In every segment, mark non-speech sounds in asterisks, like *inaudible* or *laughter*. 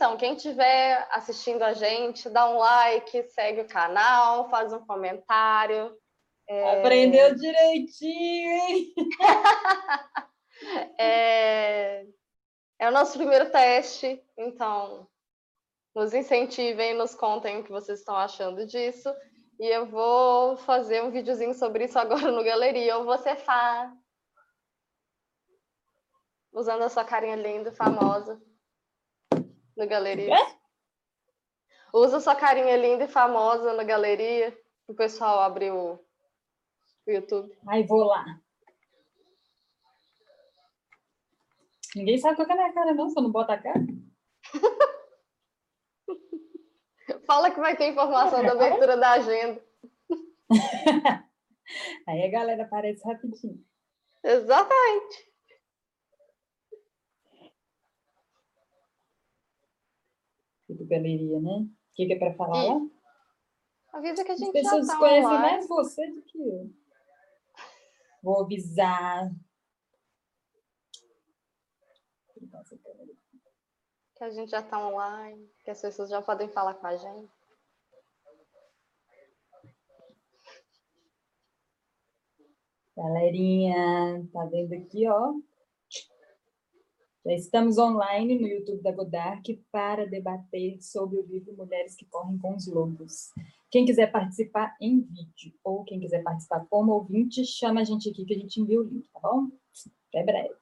então, quem estiver assistindo a gente, dá um like, segue o canal, faz um comentário. É... Aprendeu direitinho, hein? *laughs* é... é o nosso primeiro teste, então nos incentivem, nos contem o que vocês estão achando disso. E eu vou fazer um videozinho sobre isso agora no Galeria. Ou você faz. Usando a sua carinha linda, famosa. No Galeria. É? Usa sua carinha linda e famosa na galeria. O pessoal abrir o, o YouTube. Aí vou lá. Ninguém sabe qual é a minha cara, não, se eu não bota a cara. *laughs* Fala que vai ter informação da abertura da agenda. *laughs* Aí a galera aparece rapidinho. Exatamente. Do galeria, né? O que, que é para falar lá? Avisa que a gente As pessoas já tá conhecem online. mais você do que eu. Vou avisar. Que a gente já está online, que as pessoas já podem falar com a gente. Galerinha, tá vendo aqui, ó? Já estamos online no YouTube da Godark para debater sobre o livro Mulheres que Correm com os Lobos. Quem quiser participar em vídeo ou quem quiser participar como ouvinte, chama a gente aqui que a gente envia o link, tá bom? Até breve.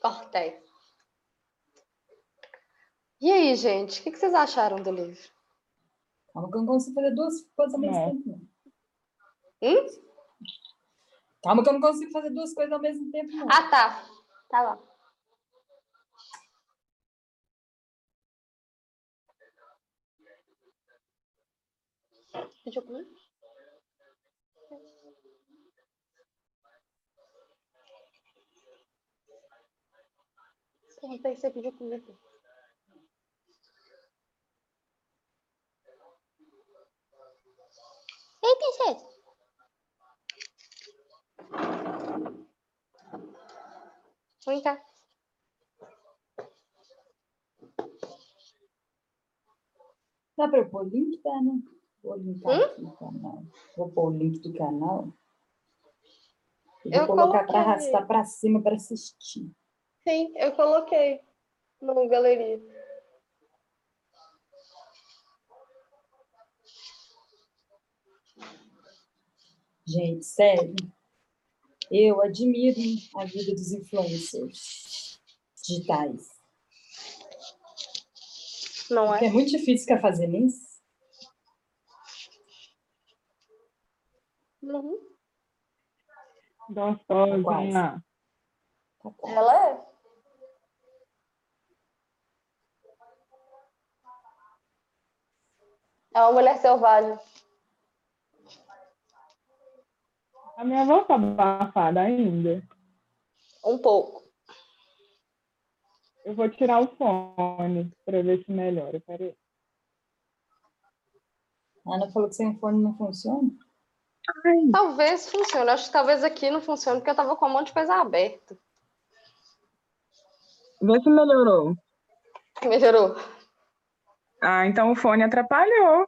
Cortei. E aí, gente, o que vocês acharam do livro? Calma que eu não consigo fazer duas coisas ao mesmo É. tempo. Hum? Calma que eu não consigo fazer duas coisas ao mesmo tempo, não. Ah, tá. Tá lá. Pediu comigo? Perguntei se você pediu comigo. Ei, princesa. Vem cá. Dá para eu pôr o link? Dá, né? Vou linkar Hum? aqui o canal. Vou pôr o link do canal. E Eu vou colocar para arrastar para cima para assistir. Sim, eu coloquei no galeria. Gente, sério. Eu admiro a vida dos influencers digitais. Não Porque é? é muito difícil ficar fazendo isso. Uhum. Gostosinha. Tá. Ela é. É uma mulher selvagem. A minha voz tá abafada ainda. Um pouco. Eu vou tirar o fone para ver se melhora. Peraí. A Ana falou que sem fone não funciona. Talvez funcione. Acho que talvez aqui não funcione, porque eu tava com um monte de coisa aberta. Vê se melhorou. Melhorou. Ah, então o fone atrapalhou.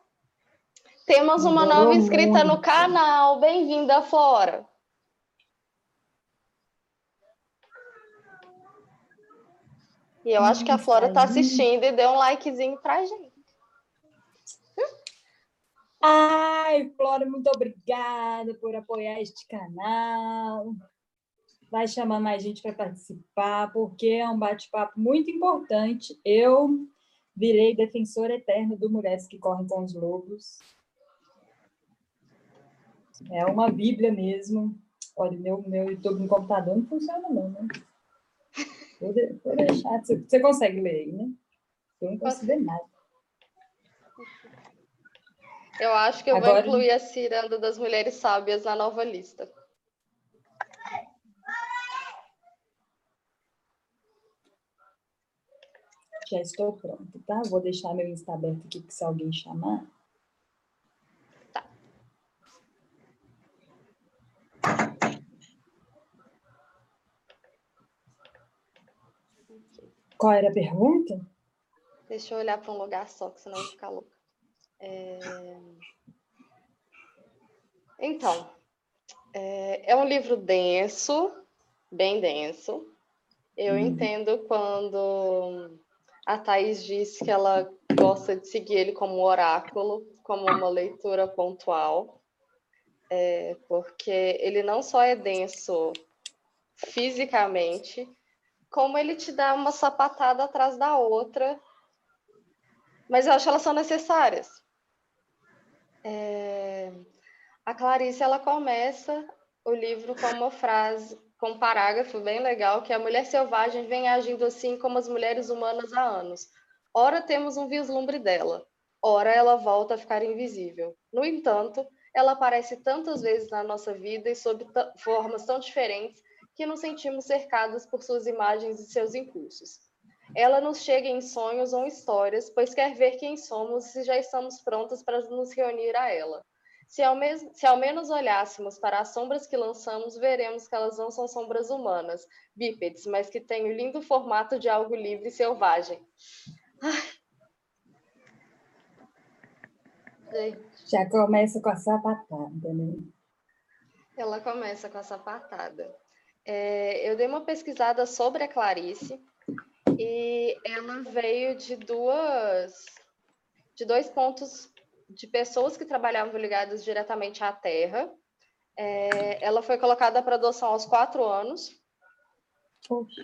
Temos uma nova inscrita no canal. Bem-vinda, Flora. E eu acho que a Flora tá assistindo e deu um likezinho pra gente. Ai, Flora, muito obrigada por apoiar este canal. Vai chamar mais gente para participar, porque é um bate-papo muito importante. Eu virei defensora eterna do Mulheres que Correm com os Lobos. É uma bíblia mesmo. Olha, meu, meu YouTube no computador não funciona não, né? Vou, de- vou deixar. Você, você consegue ler aí, né? Eu não consigo ver nada. Eu acho que eu vou Agora- incluir a Ciranda das Mulheres Sábias na nova lista. Já estou pronta, tá? Vou deixar meu Insta aberto aqui, que se alguém chamar. Qual era a pergunta? Deixa eu olhar para um lugar só, que senão eu vou ficar louca. É... Então, é, é um livro denso, bem denso. Eu hum. entendo quando a Thais disse que ela gosta de seguir ele como oráculo, como uma leitura pontual, é, porque ele não só é denso fisicamente, como ele te dá uma sapatada atrás da outra, mas eu acho que elas são necessárias. É, a Clarice ela começa o livro com uma frase, com um parágrafo bem legal, que é a mulher selvagem vem agindo assim como as mulheres humanas há anos. Ora temos um vislumbre dela, ora ela volta a ficar invisível. No entanto, ela aparece tantas vezes na nossa vida e sob formas tão diferentes que nos sentimos cercados por suas imagens e seus impulsos. Ela nos chega em sonhos ou histórias, pois quer ver quem somos e já estamos prontos para nos reunir a ela. Se ao, se ao, menos olhássemos para as sombras que lançamos, veremos que elas não são sombras humanas, bípedes, mas que têm o lindo formato de algo livre e selvagem. Já começa com a sapatada, né? Ela começa com a sapatada. É, eu dei uma pesquisada sobre a Clarice e ela veio de duas de dois pontos de pessoas que trabalhavam ligadas diretamente à terra. É, ela foi colocada para adoção aos quatro anos.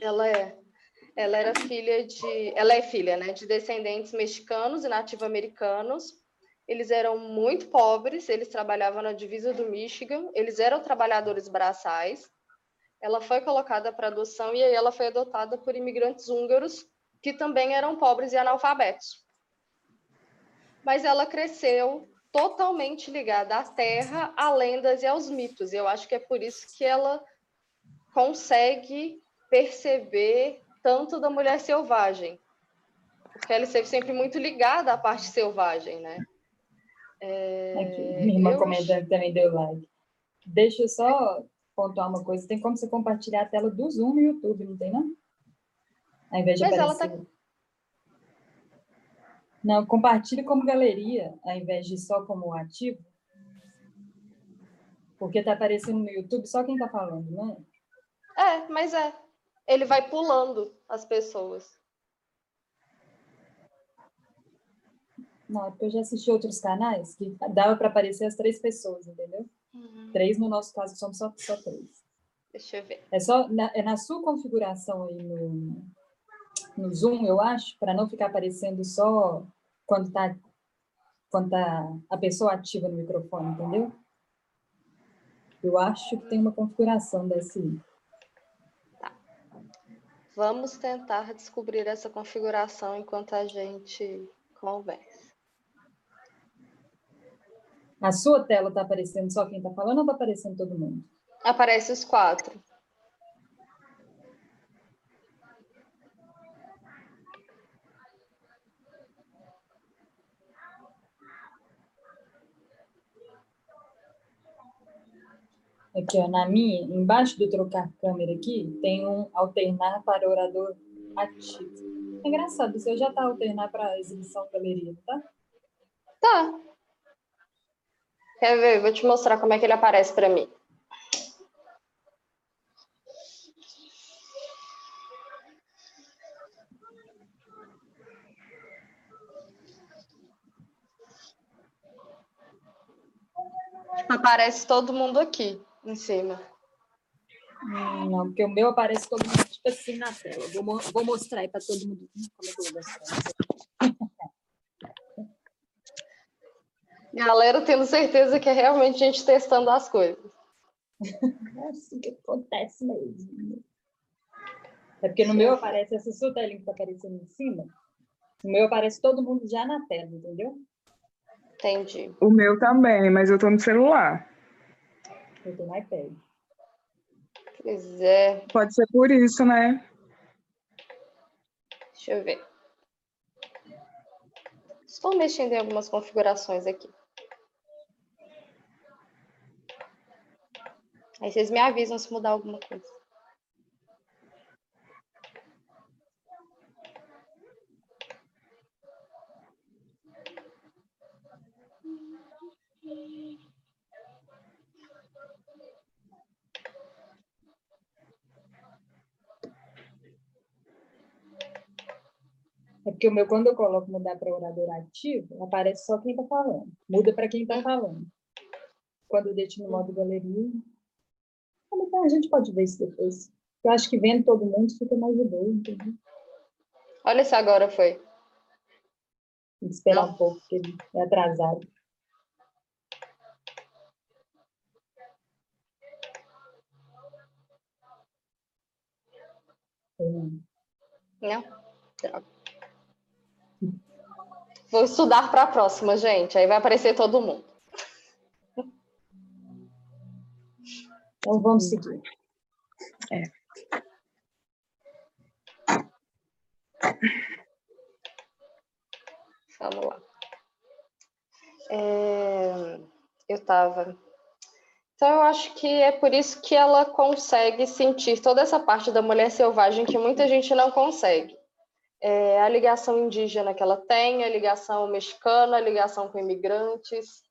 Ela é, ela era filha de, ela é filha, né, de descendentes mexicanos e nativo-americanos. Eles eram muito pobres, eles trabalhavam na divisa do Michigan, eles eram trabalhadores braçais. Ela foi colocada para adoção e aí ela foi adotada por imigrantes húngaros que também eram pobres e analfabetos mas ela cresceu totalmente ligada à terra, a lendas e aos mitos. Eu acho que é por isso que ela consegue perceber tanto da mulher selvagem, porque ela esteve sempre muito ligada à parte selvagem, né? É... Aqui, minha irmã eu... comentando também deu like. Deixa eu só pontuar uma coisa. Tem como você compartilhar a tela do Zoom no YouTube, não tem, não? Ao invés de Mas aparecer... ela tá não, compartilhe como galeria, ao invés de só como ativo. Porque está aparecendo no YouTube só quem está falando, né? É, mas é. Ele vai pulando as pessoas. Não, é porque eu já assisti outros canais que dava para aparecer as três pessoas, entendeu? Uhum. Três, no nosso caso, somos só, só três. Deixa eu ver. É só na, é na sua configuração aí no, no Zoom, eu acho, para não ficar aparecendo só quando está quando tá a pessoa ativa no microfone, entendeu? Eu acho que tem uma configuração desse. Tá. Vamos tentar descobrir essa configuração enquanto a gente conversa. A sua tela está aparecendo só quem está falando ou está aparecendo todo mundo? Aparece os quatro. Aqui, ó, na minha, embaixo do trocar câmera aqui, tem um alternar para orador ativo. É engraçado, você já está alternar para exibição galeria, tá? Tá. Quer ver? Vou te mostrar como é que ele aparece para mim. Aparece todo mundo aqui em cima. Hum, não, porque o meu aparece todo mundo tipo assim na tela. Vou, vou mostrar aí para todo mundo. Como é que eu vou mostrar? Galera, tendo certeza que é realmente gente testando as coisas. É assim que acontece mesmo. É porque no meu aparece essa sua telinha que está aparecendo em cima. No meu aparece todo mundo já na tela, entendeu? Entendi. O meu também, mas eu estou no celular. Eu tô no iPad. Pois é. Pode ser por isso, né? Deixa eu ver. Estou mexendo em algumas configurações aqui. Aí vocês me avisam se mudar alguma coisa. É porque o meu, quando eu coloco mudar para orador ativo, aparece só quem está falando. Muda para quem está falando. Quando eu deixo no modo galeria, a gente pode ver isso depois. Eu acho que vendo todo mundo fica mais de boa, entendeu? Olha se agora foi. Tem que esperar Não. um pouco, porque ele é atrasado. Não. Droga. Vou estudar para a próxima, gente. Aí vai aparecer todo mundo. Então vamos seguir. É. Vamos lá. É, eu estava. Então, eu acho que é por isso que ela consegue sentir toda essa parte da mulher selvagem que muita gente não consegue. É, a ligação indígena que ela tem, a ligação mexicana, a ligação com imigrantes,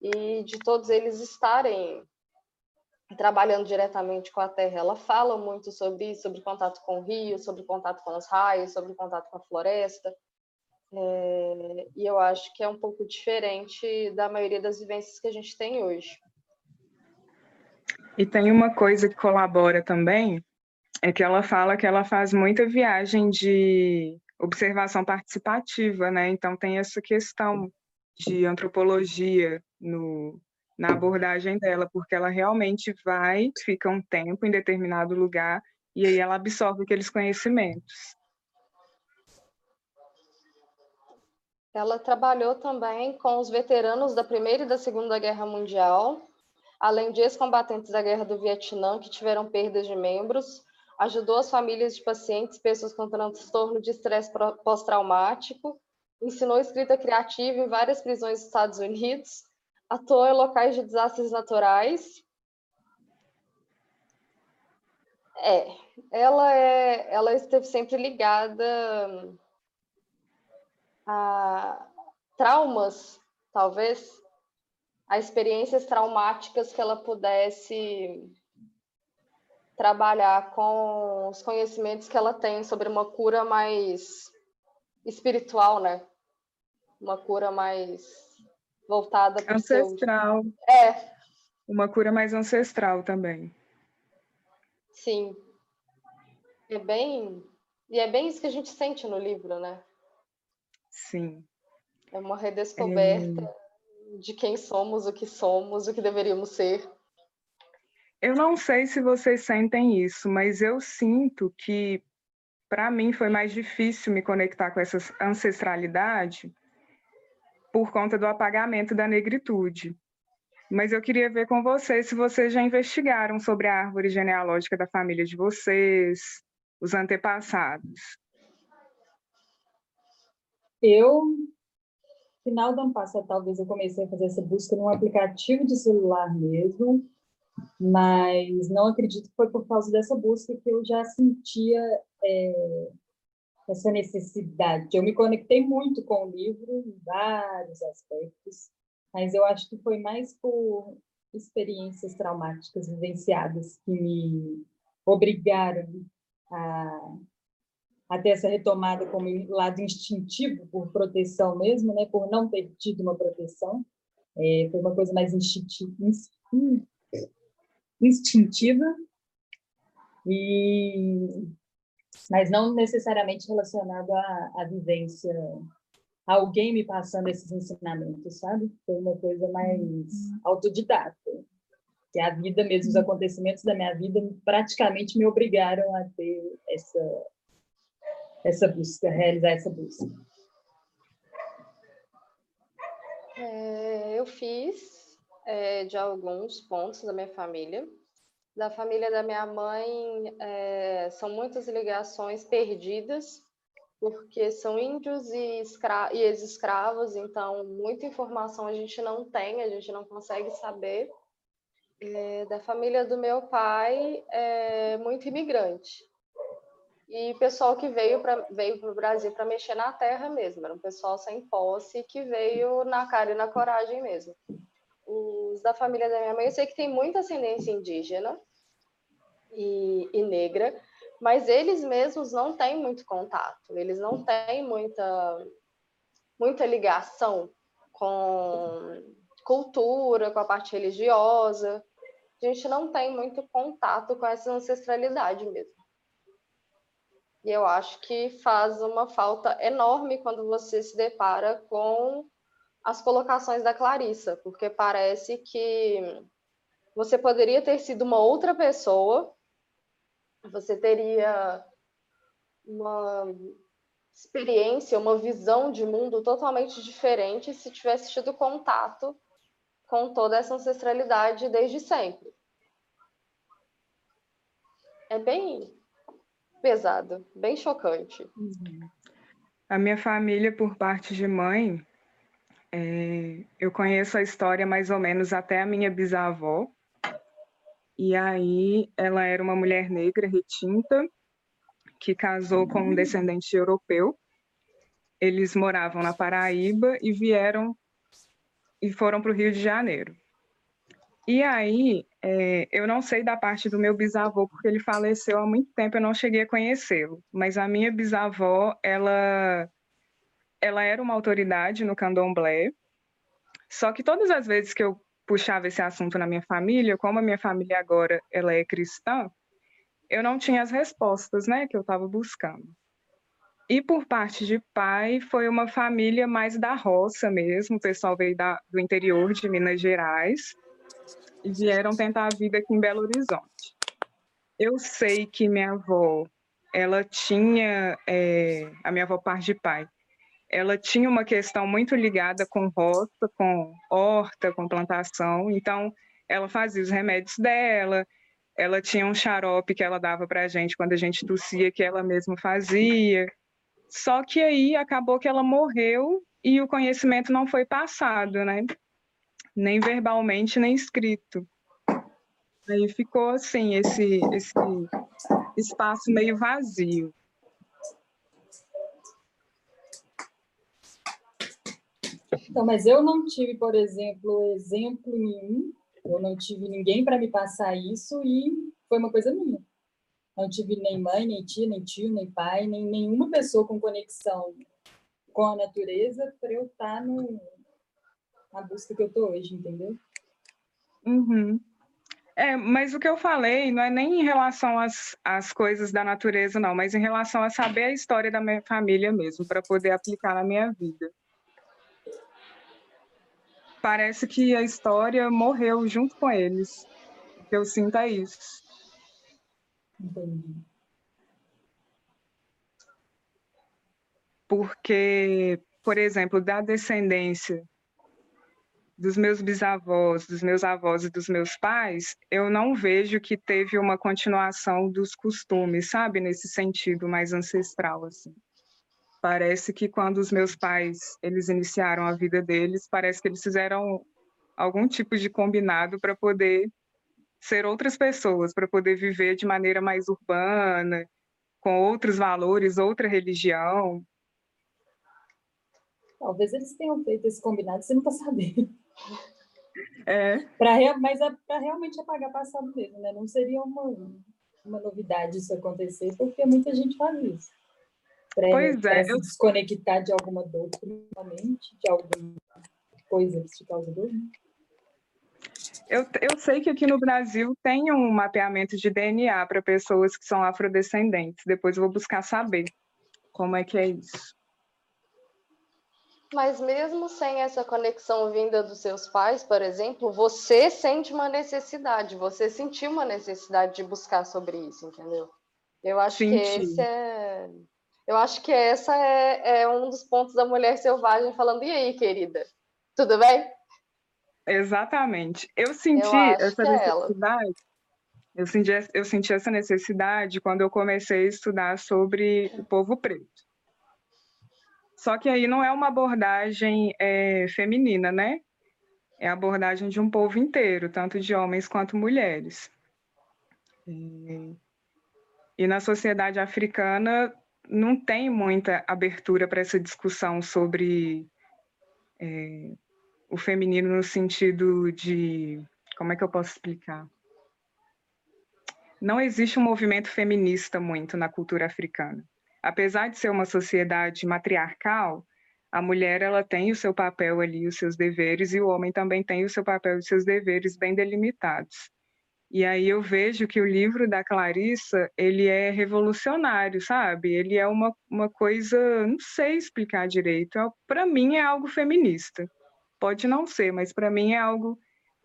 e de todos eles estarem trabalhando diretamente com a terra. Ela fala muito sobre isso, sobre contato com o rio, sobre contato com os raios, sobre contato com a floresta. É, e eu acho que é um pouco diferente da maioria das vivências que a gente tem hoje. E tem uma coisa que colabora também, é que ela fala que ela faz muita viagem de observação participativa, né? Então tem essa questão de antropologia no, na abordagem dela, porque ela realmente vai, fica um tempo em determinado lugar e aí ela absorve aqueles conhecimentos. Ela trabalhou também com os veteranos da Primeira e da Segunda Guerra Mundial, além de ex-combatentes da Guerra do Vietnã que tiveram perdas de membros, ajudou as famílias de pacientes, pessoas com transtorno de estresse pós-traumático, ensinou escrita criativa em várias prisões dos Estados Unidos atuou em locais de desastres naturais. É, ela é, ela esteve sempre ligada a traumas, talvez, a experiências traumáticas que ela pudesse trabalhar com os conhecimentos que ela tem sobre uma cura mais espiritual, né? Uma cura mais voltada para ancestral. Seu... É. Uma cura mais ancestral também. Sim. É bem e é bem isso que a gente sente no livro, né? Sim. É uma redescoberta é... de quem somos, o que somos, o que deveríamos ser. Eu não sei se vocês sentem isso, mas eu sinto que para mim foi mais difícil me conectar com essa ancestralidade por conta do apagamento da negritude. Mas eu queria ver com vocês se vocês já investigaram sobre a árvore genealógica da família de vocês, os antepassados. Eu, final do ano passado, talvez eu comecei a fazer essa busca num aplicativo de celular mesmo, mas não acredito que foi por causa dessa busca que eu já sentia é, essa necessidade. Eu me conectei muito com o livro em vários aspectos, mas eu acho que foi mais por experiências traumáticas vivenciadas que me obrigaram a, a ter essa retomada como lado instintivo, por proteção mesmo, né? por não ter tido uma proteção. É, foi uma coisa mais instintiva, instintiva e mas não necessariamente relacionado à, à vivência, alguém me passando esses ensinamentos, sabe? Foi uma coisa mais autodidata. Que a vida mesmo, os acontecimentos da minha vida praticamente me obrigaram a ter essa, essa busca, realizar essa busca. É, eu fiz é, de alguns pontos da minha família da família da minha mãe é, são muitas ligações perdidas, porque são índios e, e ex-escravos, então muita informação a gente não tem, a gente não consegue saber. É, da família do meu pai é muito imigrante. E pessoal que veio para veio o Brasil para mexer na terra mesmo, era um pessoal sem posse que veio na cara e na coragem mesmo da família da minha mãe, eu sei que tem muita ascendência indígena e, e negra, mas eles mesmos não têm muito contato, eles não têm muita, muita ligação com cultura, com a parte religiosa. A gente não tem muito contato com essa ancestralidade mesmo. E eu acho que faz uma falta enorme quando você se depara com as colocações da Clarissa, porque parece que você poderia ter sido uma outra pessoa, você teria uma experiência, uma visão de mundo totalmente diferente se tivesse tido contato com toda essa ancestralidade desde sempre. É bem pesado, bem chocante. Uhum. A minha família, por parte de mãe, é, eu conheço a história mais ou menos até a minha bisavó. E aí ela era uma mulher negra retinta que casou com um descendente europeu. Eles moravam na Paraíba e vieram e foram para o Rio de Janeiro. E aí, é, eu não sei da parte do meu bisavô, porque ele faleceu há muito tempo, eu não cheguei a conhecê-lo. Mas a minha bisavó, ela, ela era uma autoridade no candomblé. Só que todas as vezes que eu puxava esse assunto na minha família, como a minha família agora ela é cristã, eu não tinha as respostas, né, que eu estava buscando. E por parte de pai, foi uma família mais da roça mesmo, o pessoal veio da, do interior de Minas Gerais e vieram tentar a vida aqui em Belo Horizonte. Eu sei que minha avó, ela tinha, é, a minha avó parte de pai, ela tinha uma questão muito ligada com roça, com horta, com plantação, então ela fazia os remédios dela, ela tinha um xarope que ela dava para a gente quando a gente tossia, que ela mesma fazia. Só que aí acabou que ela morreu e o conhecimento não foi passado, né? Nem verbalmente, nem escrito. Aí ficou assim, esse, esse espaço meio vazio. Então, mas eu não tive, por exemplo, exemplo nenhum, eu não tive ninguém para me passar isso e foi uma coisa minha. Não tive nem mãe, nem tia, nem tio, nem pai, nem nenhuma pessoa com conexão com a natureza para eu estar tá no, na busca que eu estou hoje, entendeu? Uhum. É, mas o que eu falei não é nem em relação às, às coisas da natureza, não, mas em relação a saber a história da minha família mesmo, para poder aplicar na minha vida. Parece que a história morreu junto com eles. O que eu sinto é isso. Entendi. Porque, por exemplo, da descendência dos meus bisavós, dos meus avós e dos meus pais, eu não vejo que teve uma continuação dos costumes, sabe, nesse sentido mais ancestral assim. Parece que quando os meus pais eles iniciaram a vida deles, parece que eles fizeram algum tipo de combinado para poder ser outras pessoas, para poder viver de maneira mais urbana, com outros valores, outra religião. Talvez eles tenham feito esse combinado, você não está sabendo. É. Pra, mas é para realmente apagar passado mesmo, né? Não seria uma, uma novidade isso acontecer, porque muita gente faz isso. Pois é. se eu... desconectar de alguma dor, principalmente, de alguma coisa que te causa dor, né? Eu, eu sei que aqui no Brasil tem um mapeamento de DNA para pessoas que são afrodescendentes. Depois eu vou buscar saber como é que é isso. Mas mesmo sem essa conexão vinda dos seus pais, por exemplo, você sente uma necessidade, você sentiu uma necessidade de buscar sobre isso, entendeu? Eu acho Senti. que esse é. Eu acho que essa é, é um dos pontos da mulher selvagem falando, e aí, querida? Tudo bem? Exatamente. Eu senti eu essa é necessidade. É eu senti, eu senti essa necessidade quando eu comecei a estudar sobre o povo preto. Só que aí não é uma abordagem é, feminina, né? É a abordagem de um povo inteiro, tanto de homens quanto mulheres. E, e na sociedade africana não tem muita abertura para essa discussão sobre é, o feminino no sentido de. Como é que eu posso explicar? não existe um movimento feminista muito na cultura africana. Apesar de ser uma sociedade matriarcal, a mulher ela tem o seu papel ali, os seus deveres, e o homem também tem o seu papel e os seus deveres bem delimitados. E aí eu vejo que o livro da Clarissa, ele é revolucionário, sabe? Ele é uma, uma coisa, não sei explicar direito. É, para mim é algo feminista. Pode não ser, mas para mim é algo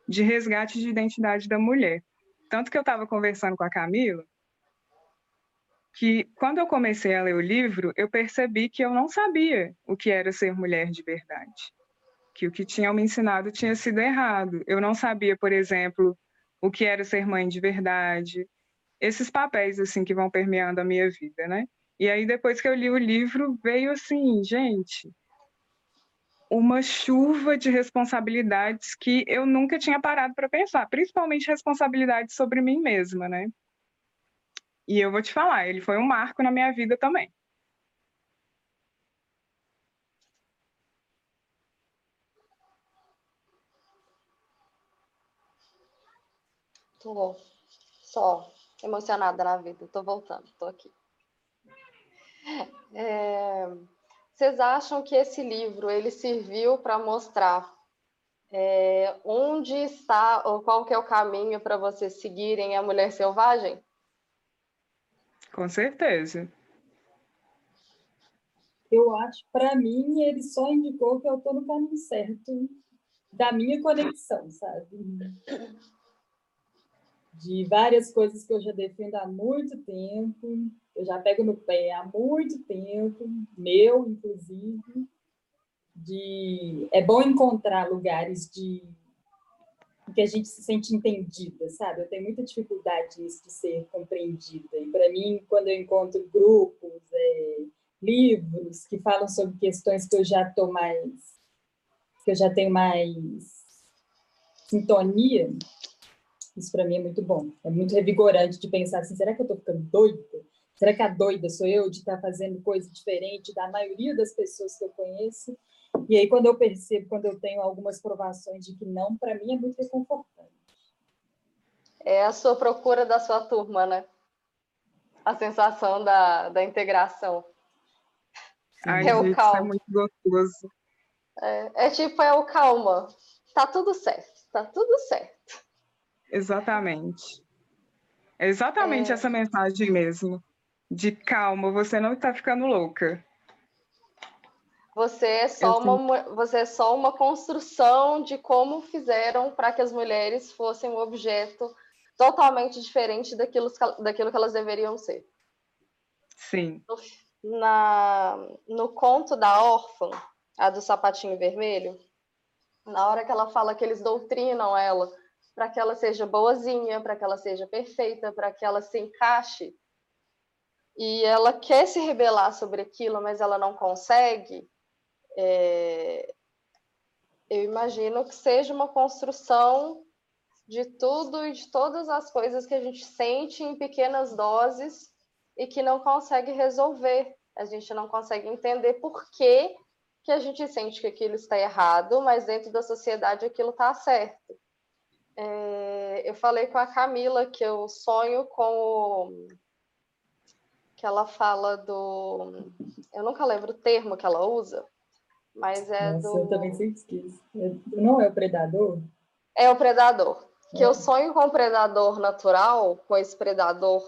de resgate de identidade da mulher. Tanto que eu estava conversando com a Camila, que quando eu comecei a ler o livro, eu percebi que eu não sabia o que era ser mulher de verdade. Que o que tinham me ensinado tinha sido errado. Eu não sabia, por exemplo, o que era ser mãe de verdade. Esses papéis, assim, que vão permeando a minha vida, né? E aí, depois que eu li o livro, veio assim, gente, uma chuva de responsabilidades que eu nunca tinha parado para pensar, principalmente responsabilidades sobre mim mesma, né? E eu vou te falar, ele foi um marco na minha vida também. Tô só emocionada na vida, tô voltando, tô aqui. É... Vocês acham que esse livro ele serviu para mostrar é, onde está ou qual que é o caminho para vocês seguirem a mulher selvagem? Com certeza. Eu acho, para mim, ele só indicou que eu estou no caminho certo da minha conexão, sabe? De várias coisas que eu já defendo há muito tempo, eu já pego no pé há muito tempo, meu, inclusive, de é bom encontrar lugares de que a gente se sente entendida, sabe? Eu tenho muita dificuldade nisso de ser compreendida. E para mim, quando eu encontro grupos, é, livros que falam sobre questões que eu já tô mais que eu já tenho mais sintonia, isso para mim é muito bom. É muito revigorante de pensar assim, será que eu estou ficando doida? Será que a doida sou eu de estar tá fazendo coisa diferente da maioria das pessoas que eu conheço? E aí, quando eu percebo, quando eu tenho algumas provações de que não, para mim é muito reconfortante. É a sua procura da sua turma, né? A sensação da, da integração. Ai, é gente, o calma. é muito gostoso. É, é tipo, é o calma. Tá tudo certo, tá tudo certo. Exatamente. É exatamente é... essa mensagem mesmo de calma, você não está ficando louca. Você é só uma você é só uma construção de como fizeram para que as mulheres fossem um objeto totalmente diferente daquilo, daquilo que elas deveriam ser. Sim. Na, no conto da órfã, a do sapatinho vermelho, na hora que ela fala que eles doutrinam ela para que ela seja boazinha, para que ela seja perfeita, para que ela se encaixe e ela quer se rebelar sobre aquilo, mas ela não consegue, é... eu imagino que seja uma construção de tudo e de todas as coisas que a gente sente em pequenas doses e que não consegue resolver. A gente não consegue entender por que, que a gente sente que aquilo está errado, mas dentro da sociedade aquilo está certo. É... eu falei com a Camila que eu sonho com o que ela fala do. Eu nunca lembro o termo que ela usa, mas é Nossa, do. Eu também sempre esqueço. É, não é o predador? É o predador. Que é. eu sonho com o predador natural, com esse predador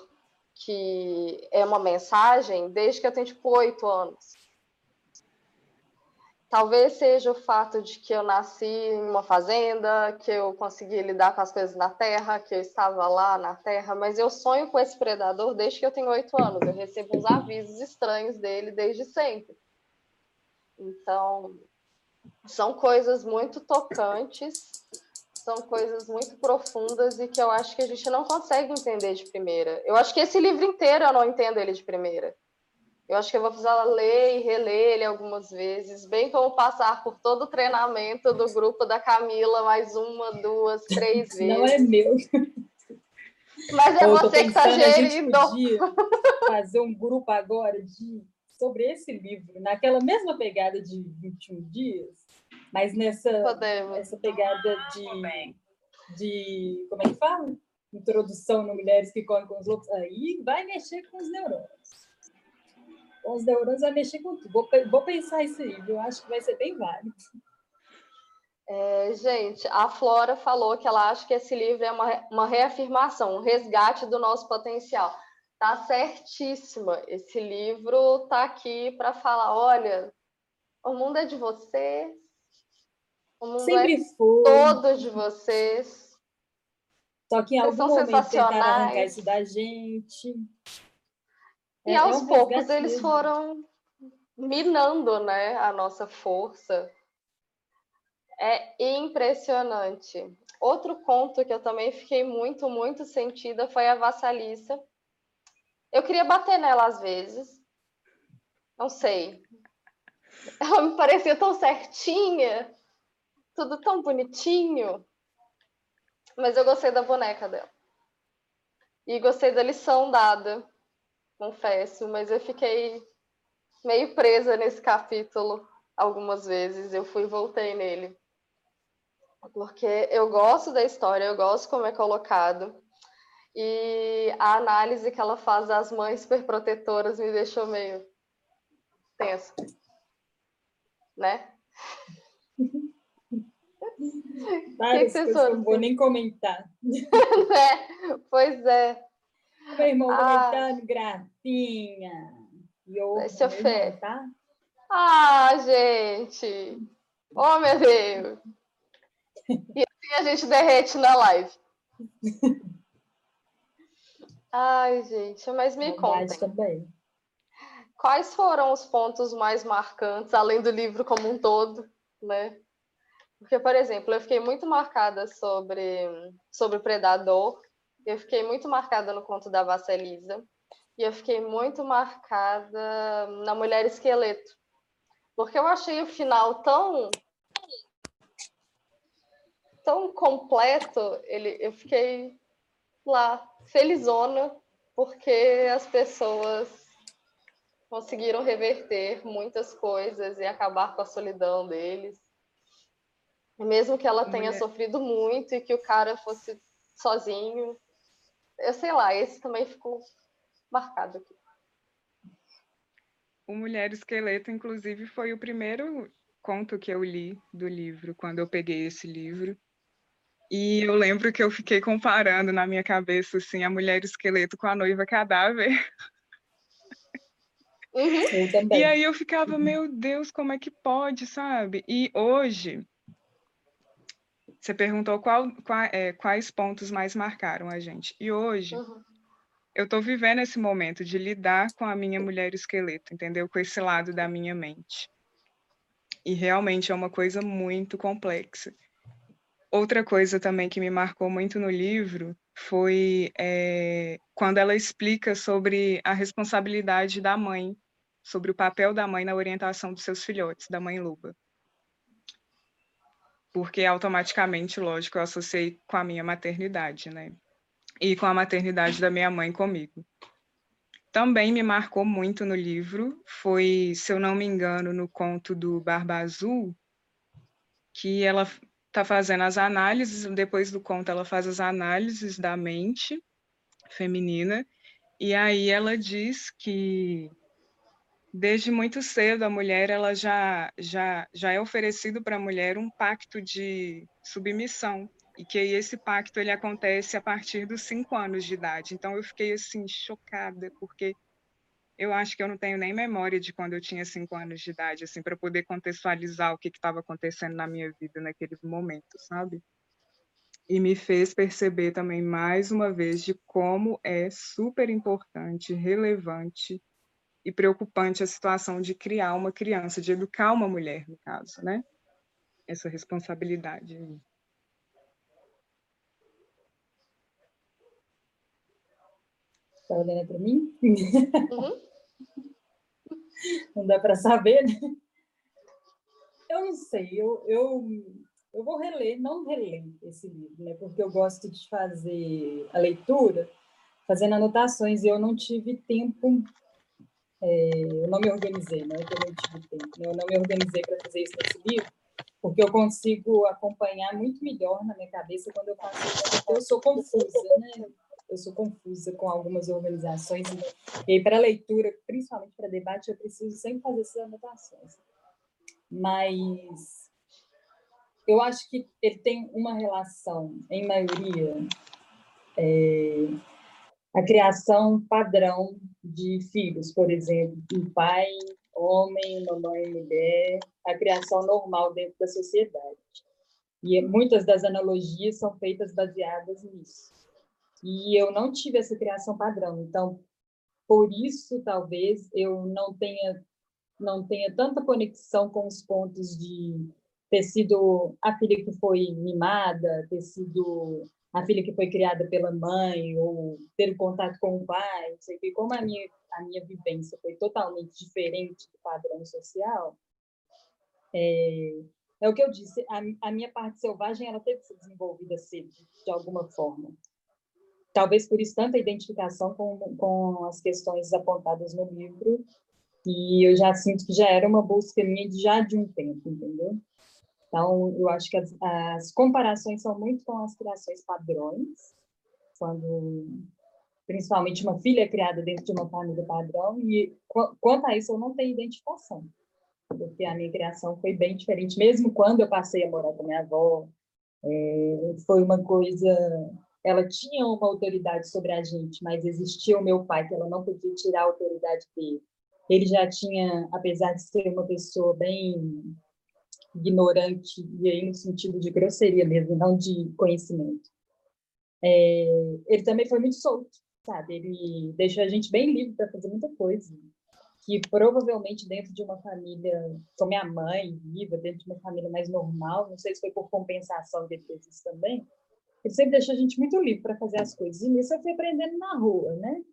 que é uma mensagem, desde que eu tenho tipo oito anos. Talvez seja o fato de que eu nasci em uma fazenda, que eu consegui lidar com as coisas na terra, que eu estava lá na terra, mas eu sonho com esse predador desde que eu tenho oito anos. Eu recebo uns avisos estranhos dele desde sempre. Então, são coisas muito tocantes, são coisas muito profundas e que eu acho que a gente não consegue entender de primeira. Eu acho que esse livro inteiro eu não entendo ele de primeira. Eu acho que eu vou precisar ler e reler ele algumas vezes, bem como passar por todo o treinamento do grupo da Camila mais uma, duas, três vezes. Não é meu. Mas é você que está gerindo. fazer um grupo agora de sobre esse livro, naquela mesma pegada de 21 dias, mas nessa, nessa pegada de, de. Como é que fala? introdução no Mulheres que Correm com os Lobos, aí vai mexer com os neurônios. Com os neurônios vai mexer com tudo. Vou, vou pensar isso aí, eu acho que vai ser bem válido. É, gente, a Flora falou que ela acha que esse livro é uma, uma reafirmação, um resgate do nosso potencial. Tá certíssima. Esse livro tá aqui para falar, olha, o mundo é de vocês. O mundo Sempre é foi. todo de vocês. Só que em Vocês algum momento tentaram arrancar isso da gente. E É- é aos um poucos eles mesmo. foram minando, né, a nossa força. É impressionante. Outro conto que eu também fiquei muito, muito sentida foi a Vassaliça. Eu queria bater nela às vezes. Não sei. *laughs* Ela me parecia tão certinha, tudo tão bonitinho. Mas eu gostei da boneca dela. E gostei da lição dada confesso, mas eu fiquei meio presa nesse capítulo algumas vezes. Eu fui e voltei nele. Porque eu gosto da história, eu gosto como é colocado. E a análise que ela faz das mães superprotetoras me deixou meio tenso. Né? Várias vocês coisas que eu foram não vou nem comentar. *laughs* né? Pois é. Meu irmão Ah. comentando, gracinha. E eu, Esse é tá? Ah, gente! Oh, meu Deus! *laughs* E assim a gente derrete na live. Ai, gente, mas me contem, também. quais foram os pontos mais marcantes, além do livro como um todo, né? Porque, por exemplo, eu fiquei muito marcada sobre, sobre o Predador, eu fiquei muito marcada no conto da Vassalisa, e eu fiquei muito marcada na Mulher Esqueleto. Porque eu achei o final tão tão completo, ele, eu fiquei lá felizona porque as pessoas conseguiram reverter muitas coisas e acabar com a solidão deles. Mesmo que ela tenha Mulher- sofrido muito e que o cara fosse sozinho. Eu sei lá, esse também ficou marcado aqui. O Mulher Esqueleto, inclusive, foi o primeiro conto que eu li do livro, quando eu peguei esse livro. E eu lembro que eu fiquei comparando na minha cabeça, assim, a Mulher Esqueleto com a Noiva Cadáver. Uhum. E aí eu ficava, meu Deus, como é que pode, sabe? E hoje, você perguntou qual, qua- é, quais pontos mais marcaram a gente. E hoje, Uhum. eu estou vivendo esse momento de lidar com a minha mulher esqueleto, entendeu? Com esse lado da minha mente. E realmente é uma coisa muito complexa. Outra coisa também que me marcou muito no livro foi é, quando ela explica sobre a responsabilidade da mãe, sobre o papel da mãe na orientação dos seus filhotes, da mãe loba. Porque automaticamente, lógico, eu associei com a minha maternidade, né? E com a maternidade da minha mãe comigo. Também me marcou muito no livro, foi, se eu não me engano, no conto do Barba Azul, que ela está fazendo as análises, depois do conto ela faz as análises da mente feminina, e aí ela diz que desde muito cedo a mulher ela já já já é oferecido para a mulher um pacto de submissão e que esse pacto ele acontece a partir dos cinco anos de idade. Então eu fiquei assim chocada porque eu acho que eu não tenho nem memória de quando eu tinha cinco anos de idade, assim, para poder contextualizar o que estava acontecendo na minha vida naquele momento, sabe? E me fez perceber também mais uma vez de como é super importante, relevante e preocupante a situação de criar uma criança, de educar uma mulher, no caso, né? Essa responsabilidade. aí. Tá olhando para mim? Uhum. *laughs* Não dá para saber, né? Eu não sei, eu, eu, eu vou reler, não reler esse livro, né? Porque eu gosto de fazer a leitura fazendo anotações e eu não tive tempo, é, eu não me organizei, não é que eu não tive tempo, né? eu não me organizei para fazer isso nesse livro. porque eu consigo acompanhar muito melhor na minha cabeça quando eu faço eu sou confusa, né? Eu sou confusa com algumas organizações, e para leitura, principalmente para debate, eu preciso sempre fazer essas anotações. Mas eu acho que ele tem uma relação, em maioria, é, a criação padrão de filhos, por exemplo, um pai, homem, uma mãe, mulher, a criação normal dentro da sociedade. E muitas das analogias são feitas baseadas nisso. E eu não tive essa criação padrão, então por isso talvez eu não tenha não tenha tanta conexão com os pontos de ter sido a filha que foi mimada, ter sido a filha que foi criada pela mãe ou ter contato com o pai, não sei que como a minha a minha vivência foi totalmente diferente do padrão social, é, é o que eu disse, a, a minha parte selvagem ela teve que ser desenvolvida cedo, de alguma forma. Talvez por isso tanta identificação com, com as questões apontadas no livro, e eu já sinto que já era uma busca minha de, já de um tempo, entendeu? Então, eu acho que as, as comparações são muito com as criações padrões, quando principalmente uma filha criada dentro de uma família padrão, e quanto a isso eu não tenho identificação, porque a minha criação foi bem diferente, mesmo quando eu passei a morar com minha avó, é, foi uma coisa, ela tinha uma autoridade sobre a gente, mas existia o meu pai, que ela não podia tirar a autoridade dele. Ele já tinha, apesar de ser uma pessoa bem ignorante, e aí no sentido de grosseria mesmo, não de conhecimento. É, ele também foi muito solto, sabe? Ele deixou a gente bem livre para fazer muita coisa. Que provavelmente dentro de uma família, com minha mãe viva, dentro de uma família mais normal, não sei se foi por compensação fez isso também, ele sempre deixou a gente muito livre para fazer as coisas. E nisso eu fui aprendendo na rua, né?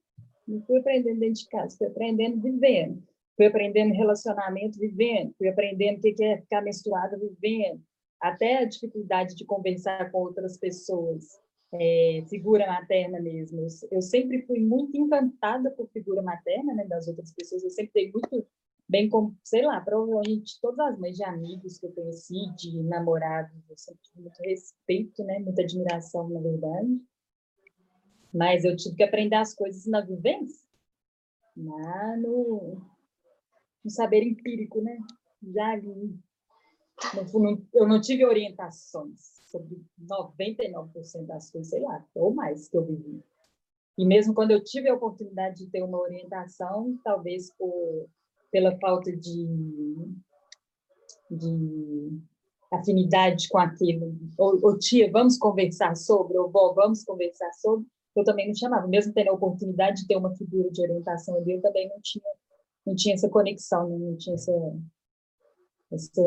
Não fui aprendendo dentro de casa, fui aprendendo vivendo fui aprendendo relacionamento vivendo, fui aprendendo o que é ficar menstruada vivendo, até a dificuldade de conversar com outras pessoas, é, figura materna mesmo. Eu sempre fui muito encantada por figura materna né, das outras pessoas, eu sempre dei muito bem como, sei lá, provavelmente todas as mães de amigos que eu conheci, de namorados, eu sempre tive muito respeito, né, muita admiração, na verdade. Mas eu tive que aprender as coisas na vivência, lá no, um saber empírico, né? Já ali. eu não tive orientações sobre 99% das coisas, sei lá, ou mais que eu vivi. E mesmo quando eu tive a oportunidade de ter uma orientação, talvez por, pela falta de, de afinidade com aquilo, ou, ou tia, vamos conversar sobre, ou vó, vamos conversar sobre, eu também não chamava. Mesmo tendo a oportunidade de ter uma figura de orientação ali, eu também não tinha não tinha essa conexão, né? não tinha essa, essa,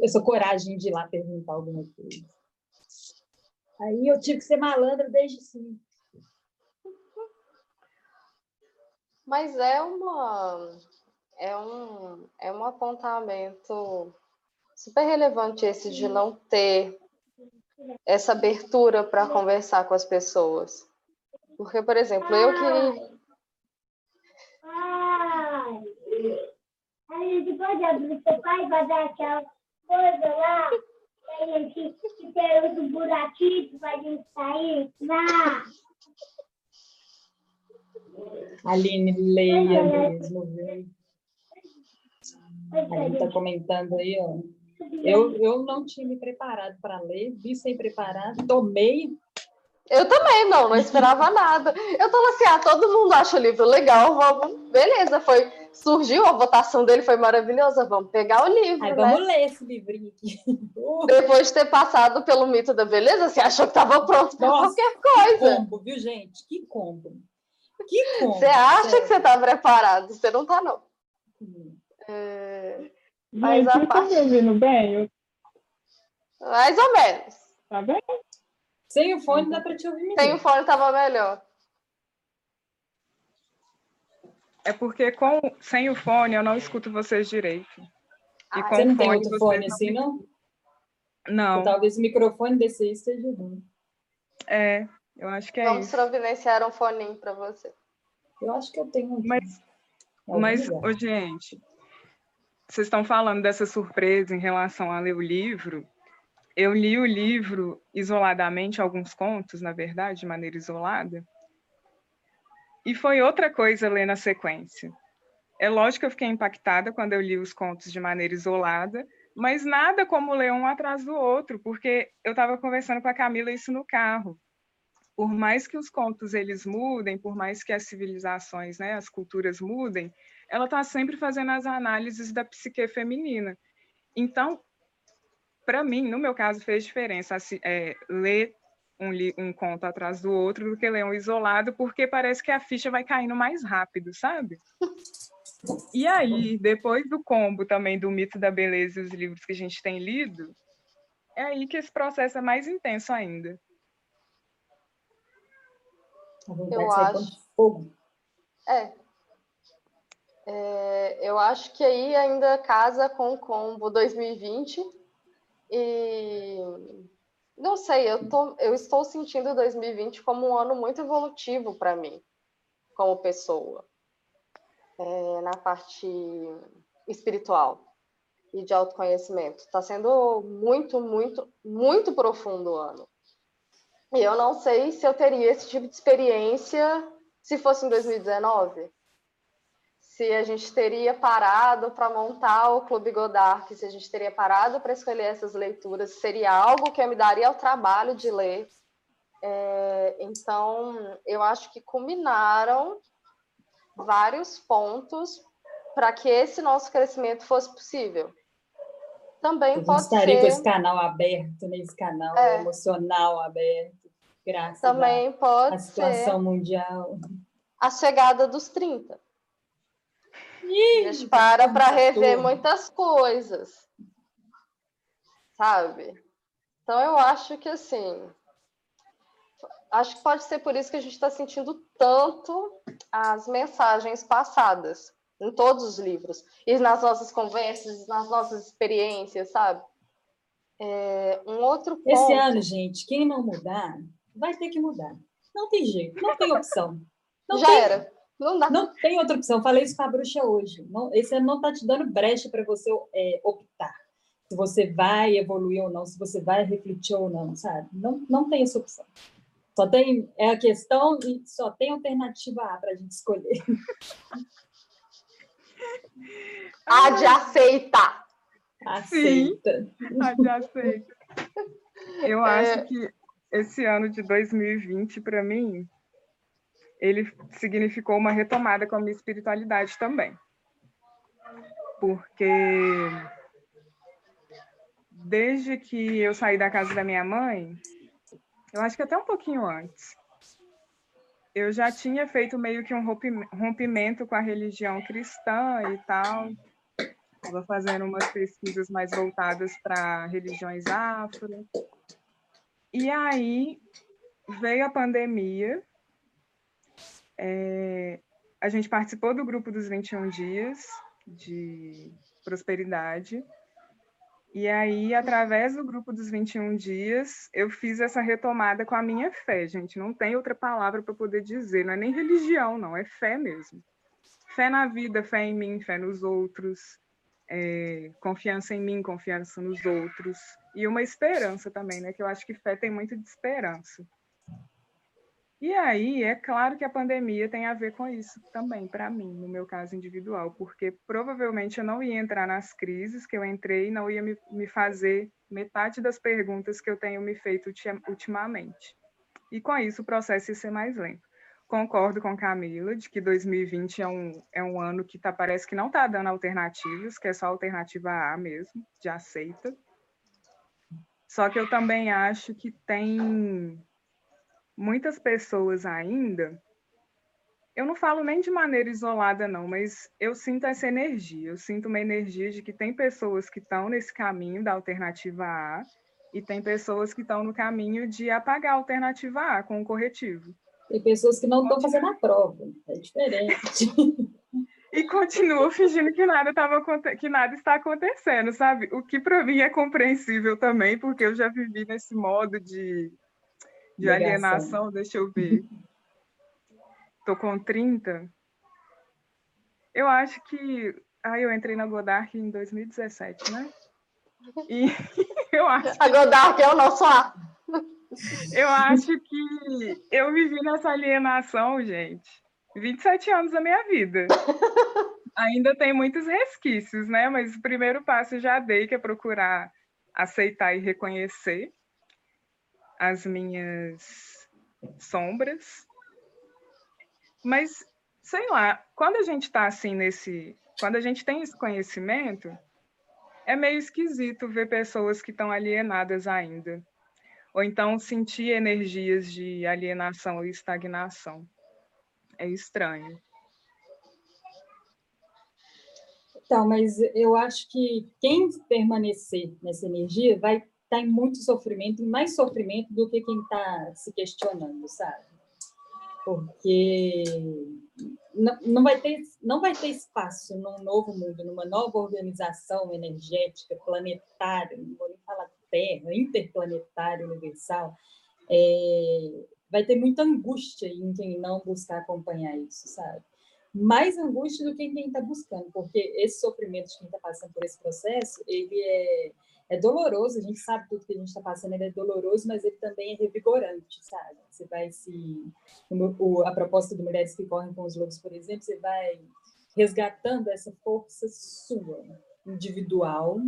essa coragem de ir lá perguntar alguma coisa. Aí eu tive que ser malandra desde sim. Mas é uma é um é um apontamento super relevante esse de não ter essa abertura para conversar com as pessoas. Porque, por exemplo, eu que a gente pode abrir seu pai e fazer aquela coisa lá, que a gente tem os buraquinhos para a gente sair lá. Aline, leia mesmo? A gente está comentando aí, ó. Eu, eu não tinha me preparado para ler, vi sem preparado, tomei. Eu também, não, não esperava nada. Eu tô assim, ah, todo mundo acha o livro legal, vamos. Beleza, foi surgiu, a votação dele foi maravilhosa. Vamos pegar o livro. Aí, né? vamos ler esse livrinho aqui. *laughs* Depois de ter passado pelo mito da beleza, você achou que estava pronto para qualquer coisa. Que combo, viu, gente? Que combo. Que combo. Você acha sério. que você está preparado? Você não está, não. Hum. É... Mas gente, a parte... tá me ouvindo bem? Mais ou menos. Tá bem? Sem o fone dá para te ouvir melhor. Sem o fone estava melhor. É porque com, sem o fone eu não escuto vocês direito. E ah, com você não fone, tem outro fone assim, não? Não. Talvez o microfone desse aí esteja ruim. É, eu acho que é Vamos isso. providenciar um fone para você. Eu acho que eu tenho. Mas, mas oh, gente, vocês estão falando dessa surpresa em relação a ler o livro. Eu li o livro isoladamente, alguns contos, na verdade, de maneira isolada. E foi outra coisa ler na sequência. É lógico que eu fiquei impactada quando eu li os contos de maneira isolada, mas nada como ler um atrás do outro, porque eu estava conversando com a Camila isso no carro. Por mais que os contos eles mudem, por mais que as civilizações, né, as culturas mudem, ela está sempre fazendo as análises da psique feminina. Então, para mim, no meu caso, fez diferença é, ler um, um conto atrás do outro do que ler um isolado, porque parece que a ficha vai caindo mais rápido, sabe? E aí, depois do combo também do mito da beleza e os livros que a gente tem lido, é aí que esse processo é mais intenso ainda. Eu acho. Fogo. É. é. Eu acho que aí ainda casa com o combo 2020 e não sei, eu, tô, eu estou sentindo 2020 como um ano muito evolutivo para mim, como pessoa, é, na parte espiritual e de autoconhecimento. Está sendo muito, muito, muito profundo o ano. E eu não sei se eu teria esse tipo de experiência se fosse em 2019 se a gente teria parado para montar o Clube Godard, se a gente teria parado para escolher essas leituras, seria algo que eu me daria o trabalho de ler. É, então, eu acho que combinaram vários pontos para que esse nosso crescimento fosse possível. Também a pode estaria ser... com esse canal aberto, né? esse canal é. emocional aberto, graças Também pode à situação mundial. A chegada dos 30 a gente para para rever tudo. muitas coisas, sabe? Então eu acho que assim, acho que pode ser por isso que a gente está sentindo tanto as mensagens passadas em todos os livros e nas nossas conversas, nas nossas experiências, sabe? É, um outro ponto... Esse ano, gente, quem não mudar vai ter que mudar. Não tem jeito, não tem opção. Não Já tem... era. Não dá. Não tem outra opção. Falei isso com a bruxa hoje. Não, esse ano não está te dando brecha para você é, optar. Se você vai evoluir ou não, se você vai refletir ou não, sabe? Não, não tem essa opção. Só tem é a questão e só tem alternativa A para a gente escolher. *laughs* A de aceita. Aceita. Sim, a de aceita. Eu é... acho que esse ano de 2020, para mim, ele significou uma retomada com a minha espiritualidade também. Porque desde que eu saí da casa da minha mãe, eu acho que até um pouquinho antes, eu já tinha feito meio que um rompimento com a religião cristã e tal. Estava fazendo umas pesquisas mais voltadas para religiões afro. E aí veio a pandemia é, a gente participou do grupo dos 21 dias de prosperidade. E aí, através do grupo dos 21 dias, eu fiz essa retomada com a minha fé, gente. Não tem outra palavra para poder dizer. Não é nem religião, não, é fé mesmo. Fé na vida, fé em mim, fé nos outros, é, confiança em mim, confiança nos outros. E uma esperança também, né? Que eu acho que fé tem muito de esperança. E aí, é claro que a pandemia tem a ver com isso também, para mim, no meu caso individual, porque provavelmente eu não ia entrar nas crises que eu entrei e não ia me, me fazer metade das perguntas que eu tenho me feito ultimamente. E com isso o processo ia ser mais lento. Concordo com Camila de que 2020 é um, é um ano que tá, parece que não está dando alternativas, que é só alternativa A mesmo, de aceita. Só que eu também acho que tem muitas pessoas ainda, eu não falo nem de maneira isolada, não, mas eu sinto essa energia. Eu sinto uma energia de que tem pessoas que estão nesse caminho da alternativa A e tem pessoas que estão no caminho de apagar a alternativa A com o corretivo. Tem pessoas que não estão fazendo a prova, é diferente. *laughs* e continuam fingindo que nada, tava, que nada está acontecendo, sabe? O que para mim é compreensível também, porque eu já vivi nesse modo de de alienação, deixa eu ver. *laughs* Estou com 30. Eu acho que Ah, eu entrei na Godard em 2017, né? E *laughs* eu acho. A Godard é o nosso ar. Eu acho que eu vivi nessa alienação, gente, 27 anos da minha vida. Ainda tem muitos resquícios, né? Mas o primeiro passo eu já dei, que é procurar aceitar e reconhecer as minhas sombras. Mas, sei lá, quando a gente está assim nesse. Quando a gente tem esse conhecimento, é meio esquisito ver pessoas que estão alienadas ainda. Ou então sentir energias de alienação e estagnação. É estranho. Então, mas eu acho que quem permanecer nessa energia vai estar tá em muito sofrimento, em mais sofrimento do que quem está se questionando, sabe? Porque não, não, vai ter, não vai ter espaço num novo mundo, numa nova organização energética, planetária, não vou nem falar Terra, interplanetária, universal, é, vai ter muita angústia em quem não buscar acompanhar isso, sabe? mais angústia do que quem está buscando, porque esse sofrimento de quem está passando por esse processo, ele é, é doloroso, a gente sabe tudo que a gente está passando, ele é doloroso, mas ele também é revigorante, sabe? Você vai se... O, a proposta de Mulheres que Correm com os Lobos, por exemplo, você vai resgatando essa força sua, individual,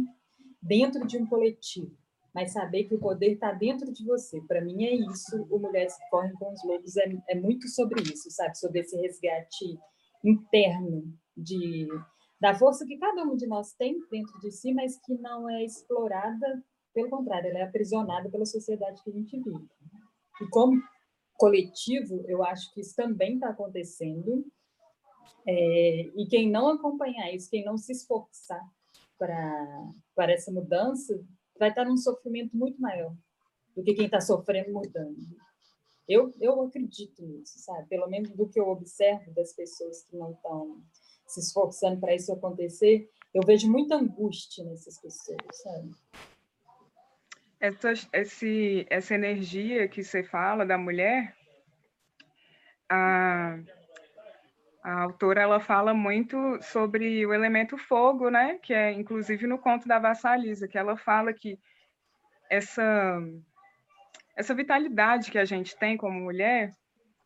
dentro de um coletivo, mas saber que o poder está dentro de você. Para mim é isso, o Mulheres que Correm com os Lobos é, é muito sobre isso, sabe? Sobre esse resgate interno de da força que cada um de nós tem dentro de si, mas que não é explorada, pelo contrário, ela é aprisionada pela sociedade que a gente vive. E como coletivo, eu acho que isso também está acontecendo. É, e quem não acompanhar isso, quem não se esforçar para essa mudança, vai estar num sofrimento muito maior do que quem está sofrendo mudando. Eu, eu acredito nisso, sabe? Pelo menos do que eu observo das pessoas que não estão se esforçando para isso acontecer, eu vejo muita angústia nessas pessoas, sabe? Essa, esse, essa energia que você fala da mulher, a, a autora ela fala muito sobre o elemento fogo, né? Que é inclusive no conto da Vassalisa, que ela fala que essa essa vitalidade que a gente tem como mulher,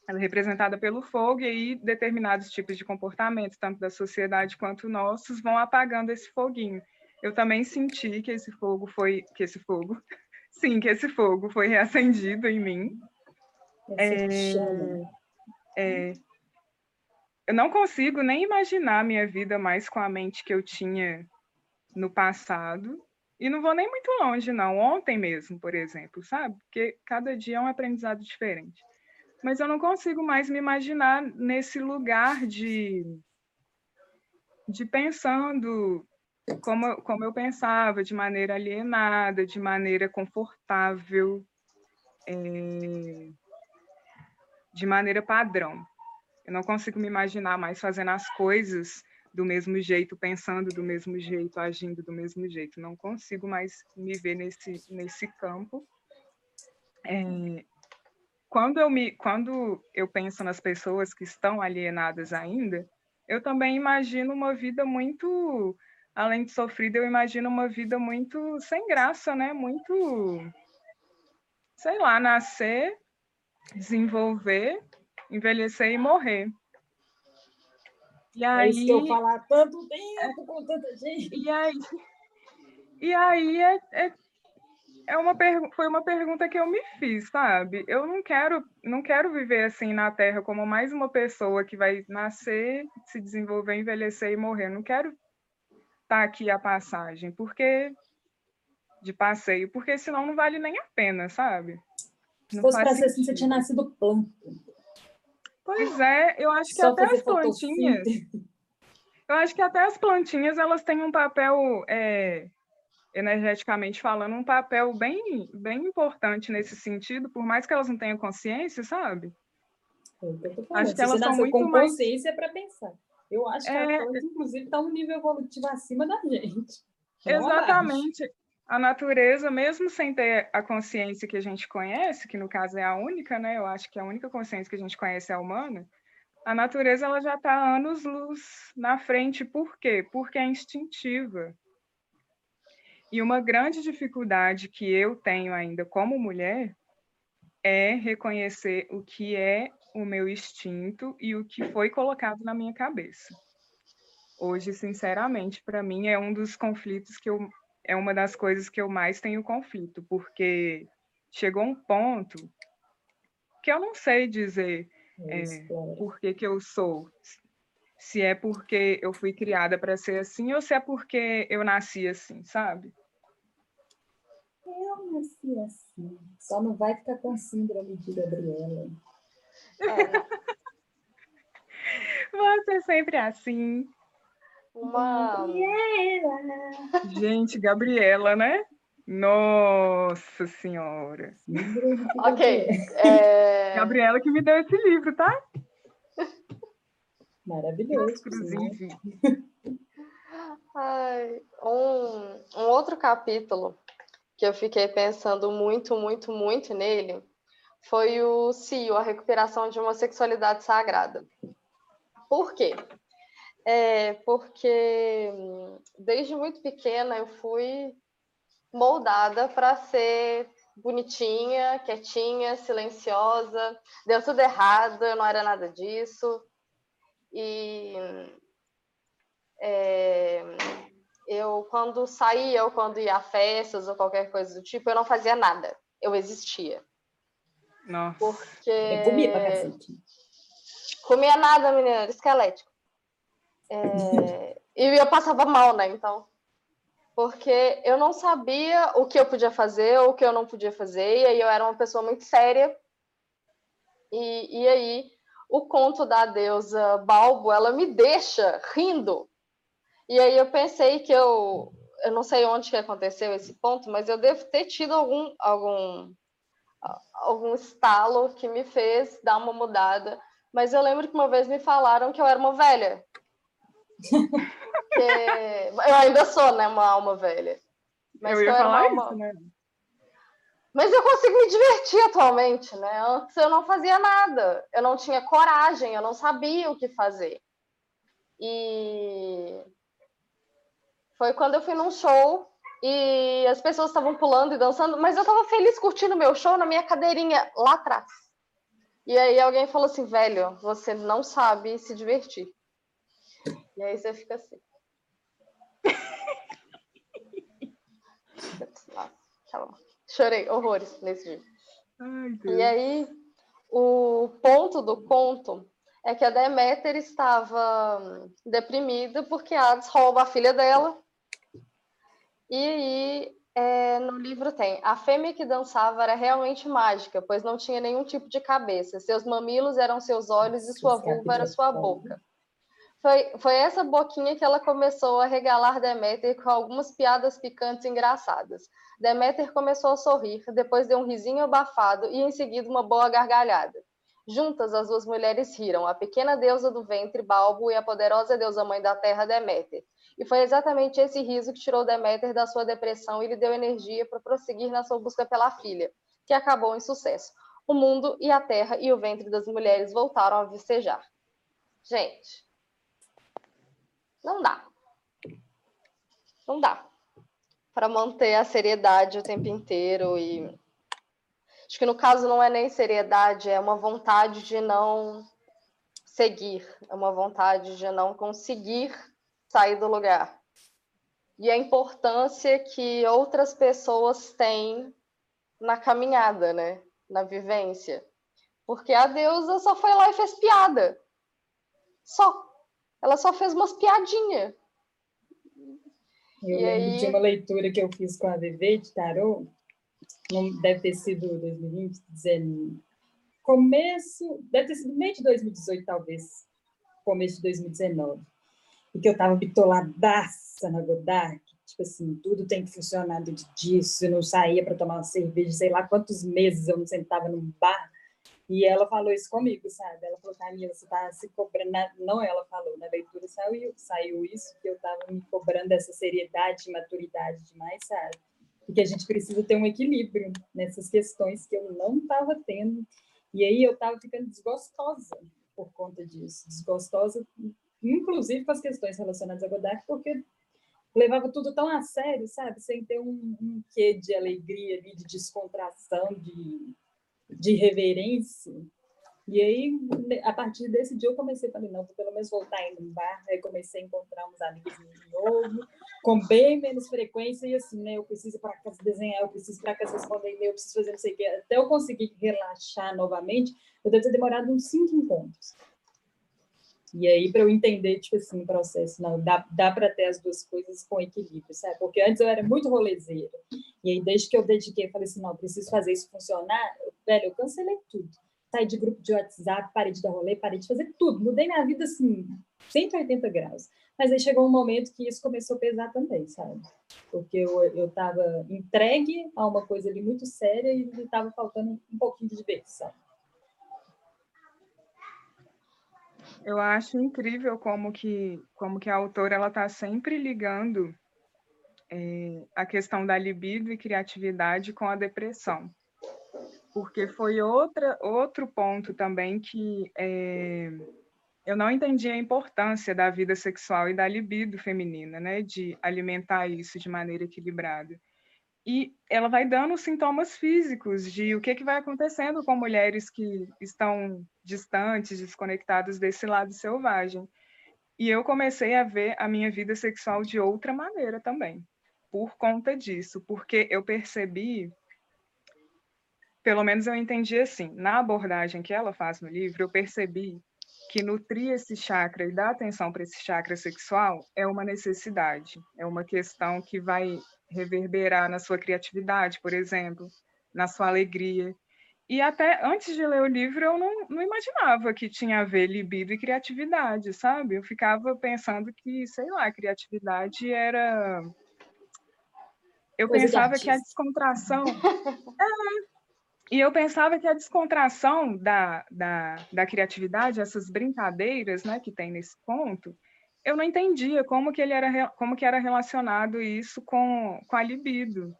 ela é representada pelo fogo e aí determinados tipos de comportamentos, tanto da sociedade quanto nossos, vão apagando esse foguinho. Eu também senti que esse fogo foi, que esse fogo, *laughs* sim, que esse fogo foi reacendido em mim. É, é, eu não consigo nem imaginar a minha vida mais com a mente que eu tinha no passado. E não vou nem muito longe, não. Ontem mesmo, por exemplo, sabe? Porque cada dia é um aprendizado diferente. Mas eu não consigo mais me imaginar nesse lugar de, de pensando como, como eu pensava, de maneira alienada, de maneira confortável, é, de maneira padrão. Eu não consigo me imaginar mais fazendo as coisas do mesmo jeito, pensando do mesmo jeito, agindo do mesmo jeito. Não consigo mais me ver nesse, nesse campo. É, quando, eu me, quando eu penso nas pessoas que estão alienadas ainda, eu também imagino uma vida muito, além de sofrida, eu imagino uma vida muito sem graça, né? Muito, sei lá, nascer, desenvolver, envelhecer e morrer. E aí, é isso que eu falar tanto tempo com tanta gente. E aí, e aí é, é, é uma foi uma pergunta que eu me fiz, sabe? Eu não quero, não quero viver assim na Terra como mais uma pessoa que vai nascer, se desenvolver, envelhecer e morrer. Eu não quero estar tá aqui a passagem, porque de passeio, porque senão não vale nem a pena, sabe? Se fosse para ser assim, você tinha nascido planta. Pois é, eu acho que Só até as plantinhas. Eu acho que até as plantinhas elas têm um papel, é, energeticamente falando, um papel bem, bem importante nesse sentido, por mais que elas não tenham consciência, sabe? É acho que elas são muito com mais... consciência para pensar. Eu acho que é... a planta, inclusive, está um nível evolutivo acima da gente. Exatamente a natureza, mesmo sem ter a consciência que a gente conhece, que no caso é a única, né? Eu acho que a única consciência que a gente conhece é a humana, A natureza ela já está anos luz na frente. Por quê? Porque é instintiva. E uma grande dificuldade que eu tenho ainda como mulher é reconhecer o que é o meu instinto e o que foi colocado na minha cabeça. Hoje, sinceramente, para mim é um dos conflitos que eu é uma das coisas que eu mais tenho conflito, porque chegou um ponto que eu não sei dizer é, por que, que eu sou. Se é porque eu fui criada para ser assim ou se é porque eu nasci assim, sabe? Eu nasci assim. Só não vai ficar com síndrome de Gabriela. É. *laughs* Você é sempre assim. Uma. Gente, Gabriela, né? Nossa Senhora. ok. É... Gabriela que me deu esse livro, tá? Maravilhoso. Inclusive. Ai, um, um outro capítulo que eu fiquei pensando muito, muito, muito nele foi o CIO, a recuperação de uma sexualidade sagrada. Por quê? É porque desde muito pequena eu fui moldada para ser bonitinha, quietinha, silenciosa. Deu tudo errado, eu não era nada disso. E é, eu, quando saía ou quando ia a festas ou qualquer coisa do tipo, eu não fazia nada. Eu existia. Nossa. Porque. Eu comia pra cacete. Comia nada, menina, esquelético. É... *laughs* e eu passava mal, né? Então. Porque eu não sabia o que eu podia fazer ou o que eu não podia fazer, e aí eu era uma pessoa muito séria. E, e aí, o conto da deusa Balbo, ela me deixa rindo e aí eu pensei que eu, eu não sei onde que aconteceu esse ponto, mas eu devo ter tido algum, algum, algum estalo que me fez dar uma mudada. Mas eu lembro que uma vez me falaram que eu era uma velha. *laughs* eu ainda sou, né, uma alma velha. Mas eu ia falar alma... isso, né? Mas eu consigo me divertir atualmente, né? Antes eu não fazia nada, eu não tinha coragem, eu não sabia o que fazer. E foi quando eu fui num show e as pessoas estavam pulando e dançando, mas eu estava feliz curtindo meu show na minha cadeirinha lá atrás. E aí alguém falou assim, velho, você não sabe se divertir. E aí você fica assim. Chorei horrores nesse dia. Ai, e aí, o ponto do conto é que a Deméter estava deprimida porque Hades rouba a filha dela e aí, é, no livro tem: a fêmea que dançava era realmente mágica, pois não tinha nenhum tipo de cabeça. Seus mamilos eram seus olhos e sua vulva era sua boca. Foi, foi essa boquinha que ela começou a regalar Deméter com algumas piadas picantes e engraçadas. Deméter começou a sorrir, depois deu um risinho abafado e em seguida uma boa gargalhada. Juntas, as duas mulheres riram, a pequena deusa do ventre, Balbo, e a poderosa deusa mãe da terra, Deméter. E foi exatamente esse riso que tirou Deméter da sua depressão e lhe deu energia para prosseguir na sua busca pela filha, que acabou em sucesso. O mundo e a terra e o ventre das mulheres voltaram a vicejar. Gente, não dá. Não dá para manter a seriedade o tempo inteiro e acho que no caso não é nem seriedade, é uma vontade de não seguir, é uma vontade de não conseguir sair do lugar. E a importância que outras pessoas têm na caminhada, né? Na vivência. Porque a deusa só foi lá e fez piada. Só. Ela só fez umas piadinhas. Eu e lembro aí... de uma leitura que eu fiz com a VV de tarô, não deve ter sido 2020, dizendo começo, deve ter sido meio de 2018, talvez, começo de 2019 e que eu estava bitoladaça na Godard, tipo assim, tudo tem que funcionar do disso, eu não saía para tomar uma cerveja, sei lá quantos meses eu não sentava num bar, e ela falou isso comigo, sabe? Ela falou, Camila, você está se cobrando, não ela falou, na leitura saiu, saiu isso, que eu estava me cobrando dessa seriedade e maturidade demais, sabe? Porque a gente precisa ter um equilíbrio nessas questões que eu não estava tendo, e aí eu estava ficando desgostosa, por conta disso, desgostosa, inclusive com as questões relacionadas a Godard, porque levava tudo tão a sério, sabe? Sem ter um, um quê de alegria ali, de descontração, de, de reverência. E aí, a partir desse dia, eu comecei, falei, não, vou pelo menos voltar indo no bar. Aí comecei a encontrar uns amigos de novo, com bem menos frequência, e assim, né? Eu preciso para casa desenhar, eu preciso para casa responder e-mail, eu preciso fazer não sei o quê. Até eu conseguir relaxar novamente, eu devo ter demorado uns cinco encontros. E aí, para eu entender, tipo assim, o processo, não, dá, dá para ter as duas coisas com equilíbrio, sabe? Porque antes eu era muito rolezeira. E aí, desde que eu dediquei, eu falei assim, não, preciso fazer isso funcionar, velho, eu cancelei tudo saí de grupo de WhatsApp, parei de dar rolê, parei de fazer tudo. Mudei minha vida, assim, 180 graus. Mas aí chegou um momento que isso começou a pesar também, sabe? Porque eu estava entregue a uma coisa ali muito séria e estava faltando um pouquinho de diversão. Eu acho incrível como que, como que a autora ela está sempre ligando é, a questão da libido e criatividade com a depressão porque foi outra, outro ponto também que é, eu não entendi a importância da vida sexual e da libido feminina, né, de alimentar isso de maneira equilibrada. E ela vai dando sintomas físicos de o que, que vai acontecendo com mulheres que estão distantes, desconectadas desse lado selvagem. E eu comecei a ver a minha vida sexual de outra maneira também, por conta disso, porque eu percebi pelo menos eu entendi assim, na abordagem que ela faz no livro, eu percebi que nutrir esse chakra e dar atenção para esse chakra sexual é uma necessidade, é uma questão que vai reverberar na sua criatividade, por exemplo, na sua alegria. E até antes de ler o livro, eu não, não imaginava que tinha a ver libido e criatividade, sabe? Eu ficava pensando que, sei lá, criatividade era. Eu Coisa pensava que a descontração. *laughs* é, e eu pensava que a descontração da, da, da criatividade, essas brincadeiras né, que tem nesse ponto, eu não entendia como que ele era como que era relacionado isso com, com a libido.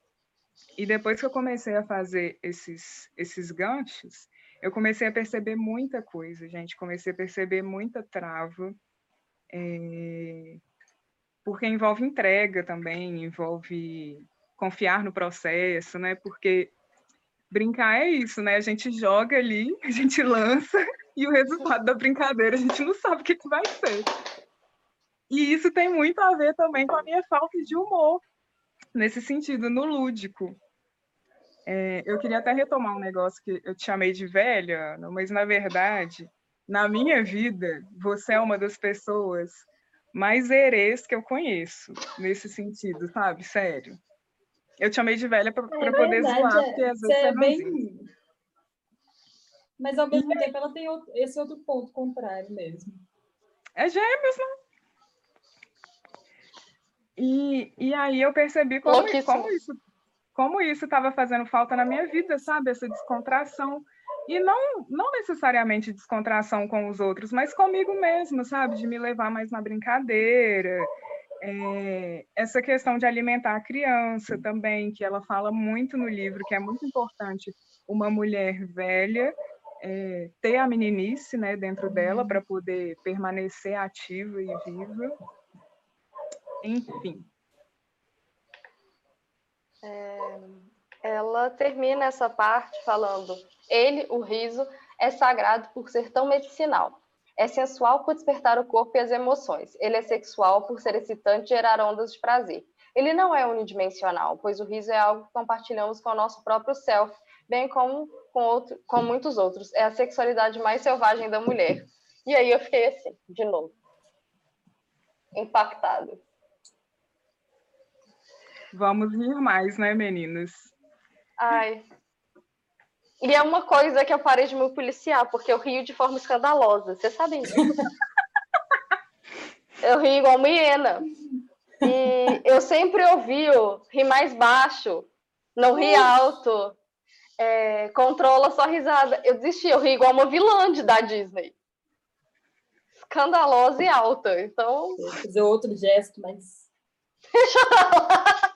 E depois que eu comecei a fazer esses esses ganchos, eu comecei a perceber muita coisa, gente. Comecei a perceber muita trava, é... porque envolve entrega também, envolve confiar no processo, né? Porque brincar é isso, né? A gente joga ali, *laughs* a gente lança, e o resultado da brincadeira a gente não sabe o que, que vai ser. E isso tem muito a ver também com a minha falta de humor, nesse sentido, no lúdico. É, eu queria até retomar um negócio que eu te chamei de velha, mas na verdade, na minha vida, você é uma das pessoas mais herês que eu conheço, nesse sentido, sabe? Sério. Eu te chamei de velha para é poder zoar, é. porque às vezes você é bem. Mas ao mesmo e tempo ela tem outro, esse outro ponto contrário mesmo. É gêmeos, né? E, e aí eu percebi como, como isso como isso estava fazendo falta na minha vida, sabe? Essa descontração. E não, não necessariamente descontração com os outros, mas comigo mesmo, sabe? De me levar mais na brincadeira, é, essa questão de alimentar a criança também, que ela fala muito no livro, que é muito importante uma mulher velha é, ter a meninice né, dentro dela para poder permanecer ativa e viva. Enfim. É, ela termina essa parte falando: ele, o riso, é sagrado por ser tão medicinal. É sensual por despertar o corpo e as emoções. Ele é sexual por ser excitante e gerar ondas de prazer. Ele não é unidimensional, pois o riso é algo que compartilhamos com o nosso próprio self, bem como com, outro, com muitos outros. É a sexualidade mais selvagem da mulher. E aí eu fiquei assim, de novo. Impactada. Vamos rir mais, né, meninas? Ai, e é uma coisa que eu parei de me policiar, porque eu rio de forma escandalosa. Vocês sabem disso? *laughs* eu rio igual uma hiena. E eu sempre ouvi o rir mais baixo, não ri alto, é, controla sua risada. Eu desisti, eu ri igual uma vilã de, da Disney. Escandalosa e alta. Então. Vou fazer outro gesto, mas. Deixa eu lá.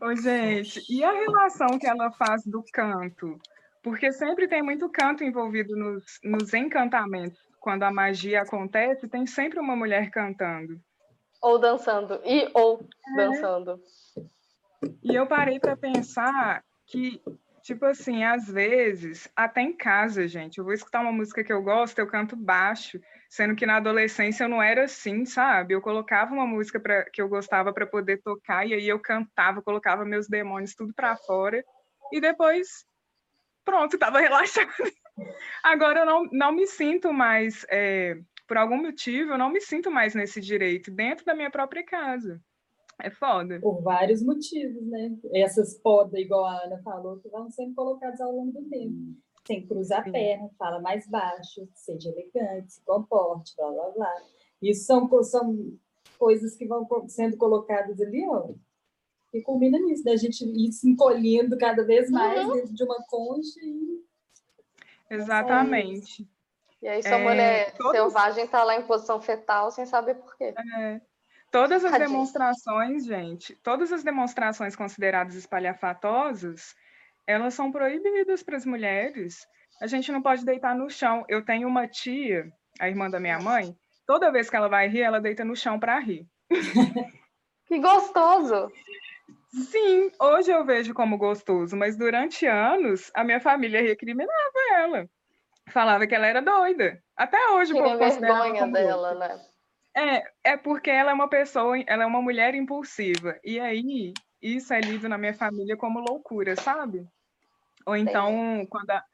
Ô, gente, e a relação que ela faz do canto? Porque sempre tem muito canto envolvido nos, nos encantamentos. Quando a magia acontece, tem sempre uma mulher cantando. Ou dançando. E ou é. dançando. E eu parei para pensar que, tipo assim, às vezes, até em casa, gente, eu vou escutar uma música que eu gosto, eu canto baixo, sendo que na adolescência eu não era assim, sabe? Eu colocava uma música pra, que eu gostava para poder tocar, e aí eu cantava, colocava meus demônios tudo para fora, e depois, pronto, *laughs* estava relaxada. Agora eu não, não me sinto mais, é, por algum motivo, eu não me sinto mais nesse direito dentro da minha própria casa. É foda. Por vários motivos, né? Essas podas, igual a Ana falou, que vão sendo colocadas ao longo do tempo. Sem cruzar a perna, fala mais baixo, seja elegante, se comporte, blá, blá, blá. Isso são, são coisas que vão sendo colocadas ali, ó, que combina nisso, da gente ir se encolhendo cada vez mais uhum. dentro de uma concha e... Exatamente. E aí sua é, mulher todos... selvagem está lá em posição fetal sem saber por quê. É. Todas as Tadinha. demonstrações, gente, todas as demonstrações consideradas espalhafatosas, elas são proibidas para as mulheres. A gente não pode deitar no chão. Eu tenho uma tia, a irmã da minha mãe, toda vez que ela vai rir, ela deita no chão para rir. *laughs* que gostoso! Sim, hoje eu vejo como gostoso, mas durante anos a minha família recriminava ela. Falava que ela era doida. Até hoje Tinha o povo vergonha dela, né? É, é porque ela é uma pessoa, ela é uma mulher impulsiva. E aí, isso é lido na minha família como loucura, sabe? Ou então, quando a,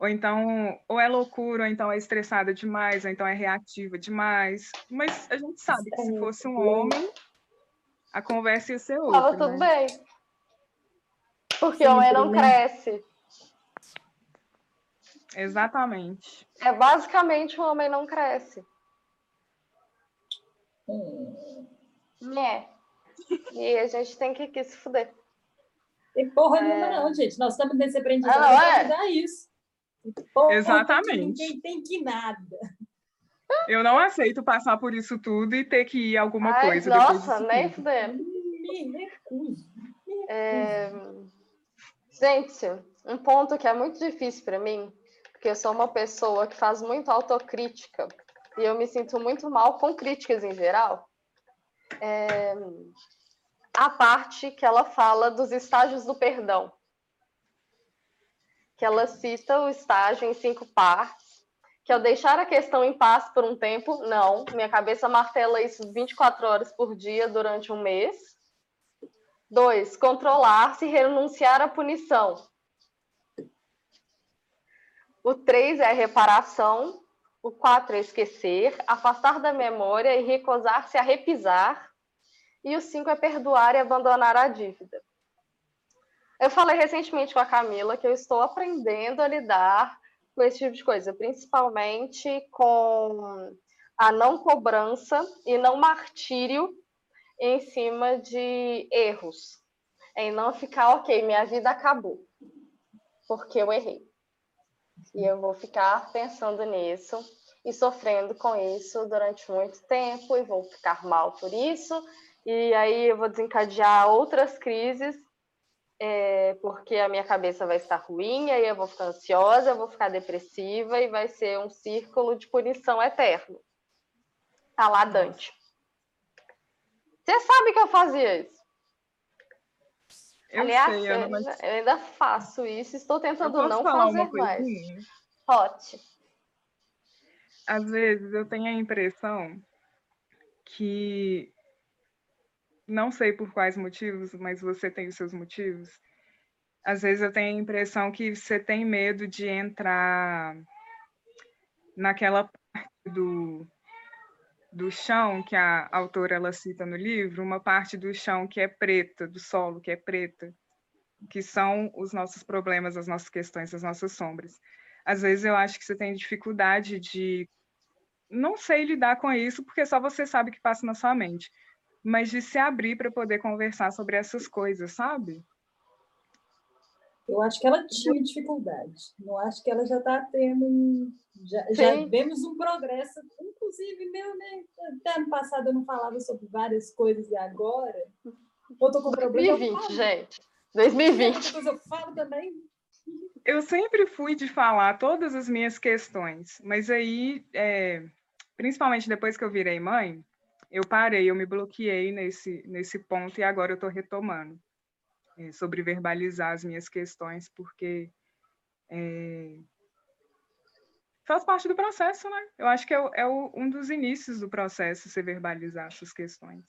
ou então, ou é loucura, ou então é estressada demais, ou então é reativa demais. Mas a gente sabe que se fosse um homem, a conversa ia ser outra. Tava tudo né? bem. Porque o homem não cresce. Exatamente. É basicamente o homem não cresce. É. E a gente tem que, que se fuder. Tem porra é... nenhuma, não, gente. Nós estamos nesse aprendizado ah, para é? mudar isso. Porra, Exatamente. Ninguém tem que nada. Eu não aceito passar por isso tudo e ter que ir alguma Ai, coisa. Nossa, nem fudendo. É... Gente, um ponto que é muito difícil para mim, porque eu sou uma pessoa que faz muito autocrítica e eu me sinto muito mal com críticas em geral. É, a parte que ela fala dos estágios do perdão. Que ela cita o estágio em cinco partes, que é deixar a questão em paz por um tempo, não, minha cabeça martela isso 24 horas por dia durante um mês. Dois, controlar-se e renunciar à punição. O três é reparação, o 4 é esquecer, afastar da memória e recusar-se a repisar. E o 5 é perdoar e abandonar a dívida. Eu falei recentemente com a Camila que eu estou aprendendo a lidar com esse tipo de coisa, principalmente com a não cobrança e não martírio em cima de erros. Em não ficar, ok, minha vida acabou, porque eu errei. E eu vou ficar pensando nisso e sofrendo com isso durante muito tempo e vou ficar mal por isso. E aí eu vou desencadear outras crises, é, porque a minha cabeça vai estar ruim, aí eu vou ficar ansiosa, eu vou ficar depressiva e vai ser um círculo de punição eterno. A lá Dante. Você sabe que eu fazia isso. Eu Aliás, sei, Ana, mas... eu ainda faço isso, estou tentando não fazer mais. Hot. Às vezes eu tenho a impressão que não sei por quais motivos, mas você tem os seus motivos. Às vezes eu tenho a impressão que você tem medo de entrar naquela parte do, do chão que a autora ela cita no livro, uma parte do chão que é preta, do solo que é preta, que são os nossos problemas, as nossas questões, as nossas sombras. Às vezes eu acho que você tem dificuldade de não sei lidar com isso, porque só você sabe o que passa na sua mente, mas de se abrir para poder conversar sobre essas coisas, sabe? Eu acho que ela tinha dificuldade. Não acho que ela já está tendo. Já, já, vemos um progresso, inclusive meu, né? Até ano passado eu não falava sobre várias coisas e agora. Eu tô com 2020, problema, gente. 2020. Eu falo também. eu sempre fui de falar todas as minhas questões, mas aí, é, principalmente depois que eu virei mãe, eu parei, eu me bloqueei nesse, nesse ponto e agora eu estou retomando é, sobre verbalizar as minhas questões, porque é, faz parte do processo, né? Eu acho que é, é o, um dos inícios do processo você verbalizar essas questões.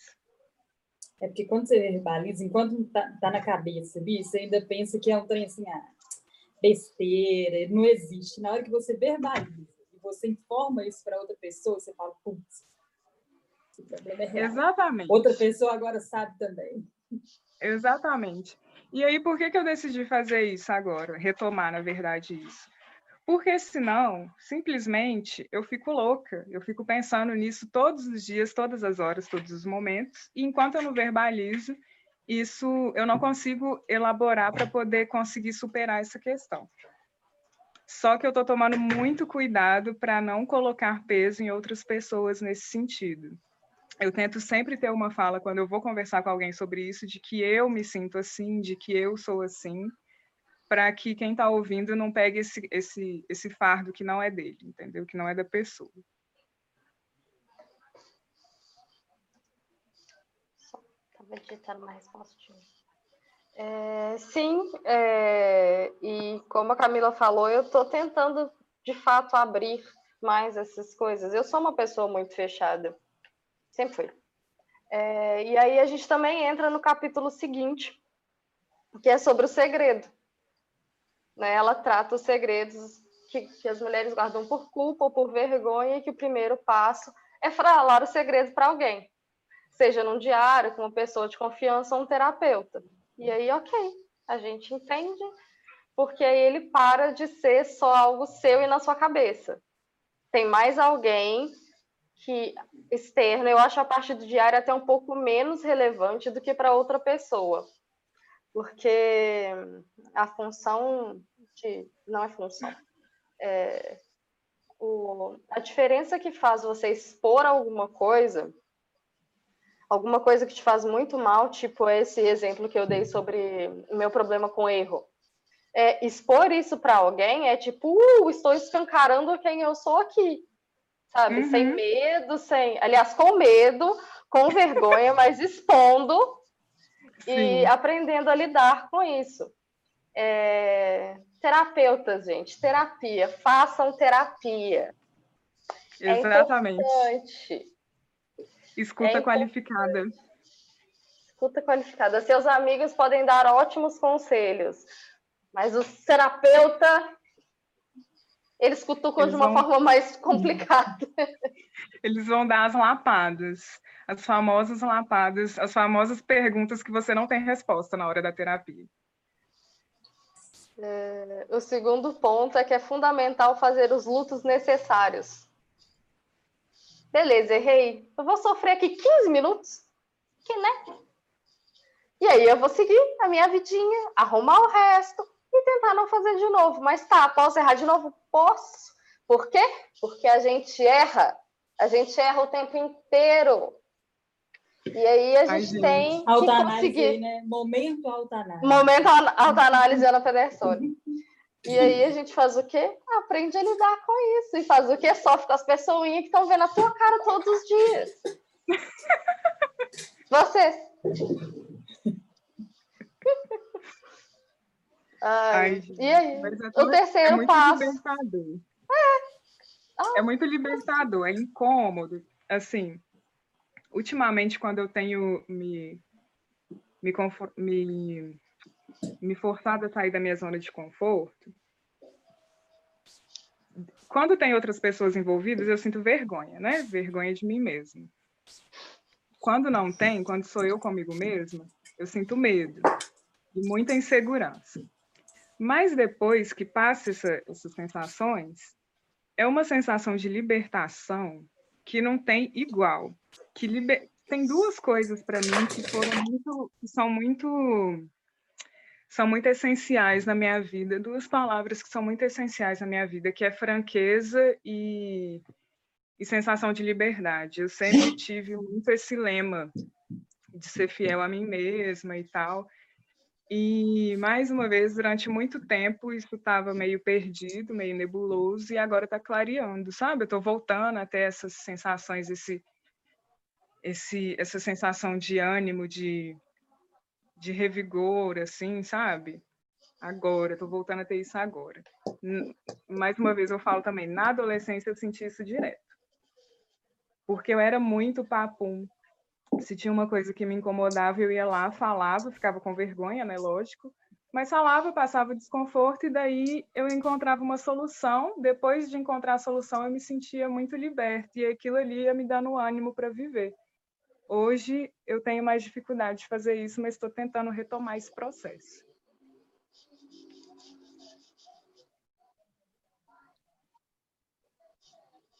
É porque quando você verbaliza, enquanto tá, tá na cabeça, você ainda pensa que é um trem assim, ah, besteira, não existe. Na hora que você verbaliza e você informa isso para outra pessoa, você fala, putz, problema é real. Exatamente. Outra pessoa agora sabe também. Exatamente. E aí, por que, que eu decidi fazer isso agora? Retomar, na verdade, isso. Porque senão, simplesmente, eu fico louca. Eu fico pensando nisso todos os dias, todas as horas, todos os momentos. E enquanto eu não verbalizo, isso eu não consigo elaborar para poder conseguir superar essa questão. Só que eu estou tomando muito cuidado para não colocar peso em outras pessoas nesse sentido. Eu tento sempre ter uma fala quando eu vou conversar com alguém sobre isso, de que eu me sinto assim, de que eu sou assim, para que quem está ouvindo não pegue esse, esse, esse fardo que não é dele, entendeu? Que não é da pessoa. Estava digitando uma resposta de é, sim, é, e como a Camila falou, eu estou tentando de fato abrir mais essas coisas. Eu sou uma pessoa muito fechada, sempre fui. É, e aí a gente também entra no capítulo seguinte, que é sobre o segredo. Né? Ela trata os segredos que, que as mulheres guardam por culpa ou por vergonha, e que o primeiro passo é falar o segredo para alguém seja num diário, com uma pessoa de confiança ou um terapeuta. E aí, ok, a gente entende, porque aí ele para de ser só algo seu e na sua cabeça. Tem mais alguém que externo, eu acho a parte do diário até um pouco menos relevante do que para outra pessoa. Porque a função de. Não é função. É, o, a diferença que faz você expor alguma coisa alguma coisa que te faz muito mal, tipo esse exemplo que eu dei sobre o meu problema com erro. É, expor isso para alguém é tipo, uh, estou escancarando quem eu sou aqui, sabe? Uhum. Sem medo, sem. Aliás, com medo, com vergonha, *laughs* mas expondo Sim. e aprendendo a lidar com isso. É... Terapeutas, gente, terapia, façam terapia. É Exatamente. É importante. Escuta é qualificada. Escuta qualificada. Seus amigos podem dar ótimos conselhos, mas o terapeuta eles cutucam eles de uma vão... forma mais complicada. *laughs* Eles vão dar as lapadas, as famosas lapadas, as famosas perguntas que você não tem resposta na hora da terapia. É, o segundo ponto é que é fundamental fazer os lutos necessários beleza, errei. Eu vou sofrer aqui 15 minutos, que né? E aí eu vou seguir a minha vidinha, arrumar o resto e tentar não fazer de novo. Mas tá, posso errar de novo? Posso. Por quê? Porque a gente erra. A gente erra o tempo inteiro. E aí a gente Ai, tem que conseguir. Né? Momento autoanálise. Momento autoanálise Ana Pedersoli. *laughs* E aí a gente faz o quê? Aprende a lidar com isso. E faz o quê? Sofre com as pessoinhas que estão vendo a tua cara todos os dias. *laughs* Vocês. Ai, Ai, e aí? É o terceiro é passo. Libertador. É. Ah. é muito libertador, é incômodo. Assim, ultimamente, quando eu tenho me, me, me me forçado a sair da minha zona de conforto, quando tem outras pessoas envolvidas, eu sinto vergonha, né? Vergonha de mim mesma. Quando não tem, quando sou eu comigo mesma, eu sinto medo e muita insegurança. Mas depois que passa essa, essas sensações, é uma sensação de libertação que não tem igual. Que liber... Tem duas coisas para mim que foram muito, que são muito são muito essenciais na minha vida, duas palavras que são muito essenciais na minha vida, que é franqueza e, e sensação de liberdade. Eu sempre tive muito esse lema de ser fiel a mim mesma e tal. E, mais uma vez, durante muito tempo, isso estava meio perdido, meio nebuloso, e agora está clareando, sabe? Eu estou voltando a ter essas sensações, esse, esse, essa sensação de ânimo, de, de revigor, assim, sabe? Agora, estou voltando a ter isso agora. Mais uma vez, eu falo também, na adolescência eu senti isso direto. Porque eu era muito papum, se tinha uma coisa que me incomodava, eu ia lá, falava, ficava com vergonha, né? Lógico. Mas falava, passava desconforto, e daí eu encontrava uma solução. Depois de encontrar a solução, eu me sentia muito liberta, e aquilo ali ia me dando ânimo para viver. Hoje eu tenho mais dificuldade de fazer isso, mas estou tentando retomar esse processo.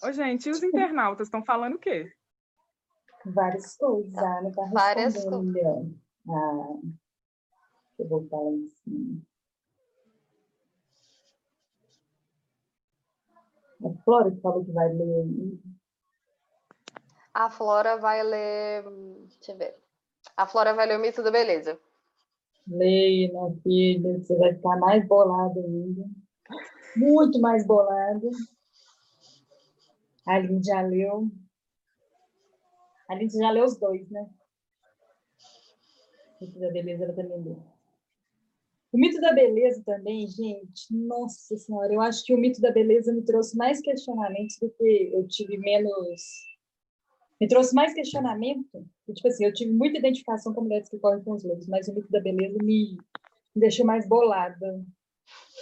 Ô, gente, e os internautas estão falando o quê? Várias coisas. A Ana está Várias respondendo. Ah, deixa eu voltar lá em cima. A Flora que falou que vai ler. A Flora vai ler. Deixa eu ver. A Flora vai ler o mito da beleza. Leia, minha filha, você vai ficar mais bolada ainda. Muito mais bolada. A Aline já leu. A gente já leu os dois, né? O mito da beleza ela também leu. O mito da beleza também, gente, nossa senhora, eu acho que o mito da beleza me trouxe mais questionamentos do que eu tive menos. Me trouxe mais questionamento. Tipo assim, eu tive muita identificação com mulheres que correm com os lobos, mas o mito da beleza me, me deixou mais bolada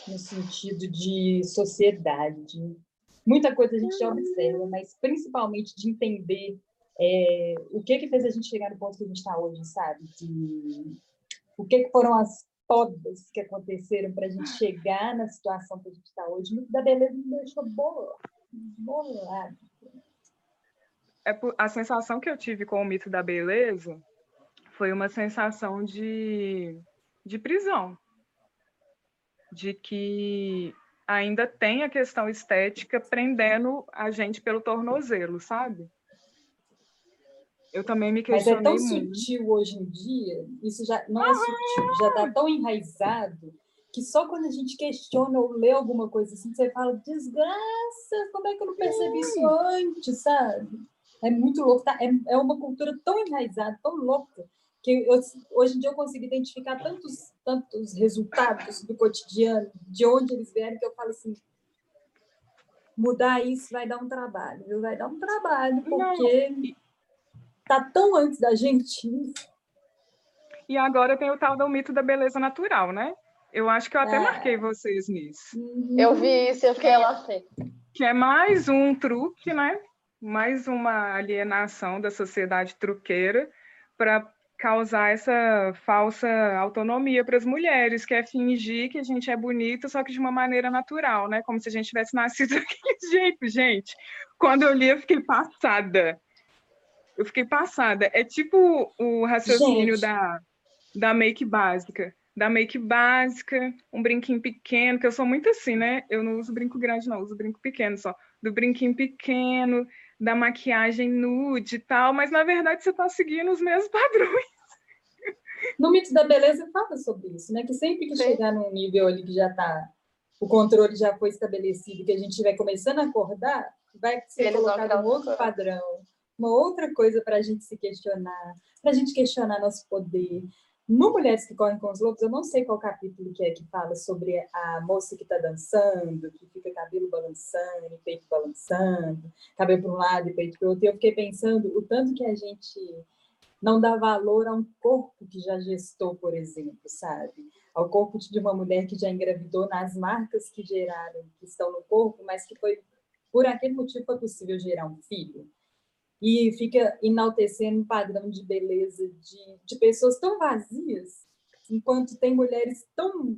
no sentido de sociedade. Muita coisa a gente já observa, mas principalmente de entender é, o que que fez a gente chegar no ponto que a gente está hoje, sabe? De, o que, que foram as podas que aconteceram para a gente chegar na situação que a gente está hoje. Muito da beleza me deixou boa, bolado. É, a sensação que eu tive com o mito da beleza foi uma sensação de, de prisão, de que ainda tem a questão estética prendendo a gente pelo tornozelo, sabe? Eu também me questionei Mas é tão muito. sutil hoje em dia, isso já não é sutil, já está tão enraizado, que só quando a gente questiona ou lê alguma coisa assim, você fala, desgraça, como é que eu não percebi isso antes, sabe? É muito louco, tá? é, é uma cultura tão enraizada, tão louca, que eu, hoje em dia eu consigo identificar tantos, tantos resultados do cotidiano, de onde eles vieram, que eu falo assim, mudar isso vai dar um trabalho, viu? Vai dar um trabalho, porque... Não tá tão antes da gente. E agora tem o tal do mito da beleza natural, né? Eu acho que eu até é. marquei vocês nisso. Eu vi isso, eu fiquei lá. Que é mais um truque, né? Mais uma alienação da sociedade truqueira para causar essa falsa autonomia para as mulheres, que é fingir que a gente é bonita, só que de uma maneira natural, né? Como se a gente tivesse nascido *laughs* daquele jeito, gente. Quando eu li, eu fiquei passada. Eu fiquei passada. É tipo o raciocínio da, da make básica. Da make básica, um brinquinho pequeno, que eu sou muito assim, né? Eu não uso brinco grande, não, uso brinco pequeno só. Do brinquinho pequeno, da maquiagem nude e tal, mas na verdade você está seguindo os mesmos *laughs* padrões. No mito da beleza fala sobre isso, né? Que sempre que Sim. chegar num nível ali que já está, o controle já foi estabelecido, que a gente vai começando a acordar, vai ser Eles colocado um outro padrão uma outra coisa para a gente se questionar, para a gente questionar nosso poder. No Mulheres que Correm com os Lobos, eu não sei qual capítulo que é que fala sobre a moça que está dançando, que fica cabelo balançando, peito balançando, cabelo para um lado e peito para o outro. E eu fiquei pensando o tanto que a gente não dá valor a um corpo que já gestou, por exemplo, sabe? Ao corpo de uma mulher que já engravidou, nas marcas que geraram, que estão no corpo, mas que foi, por aquele motivo, foi possível gerar um filho e fica enaltecendo um padrão de beleza de, de pessoas tão vazias, enquanto tem mulheres tão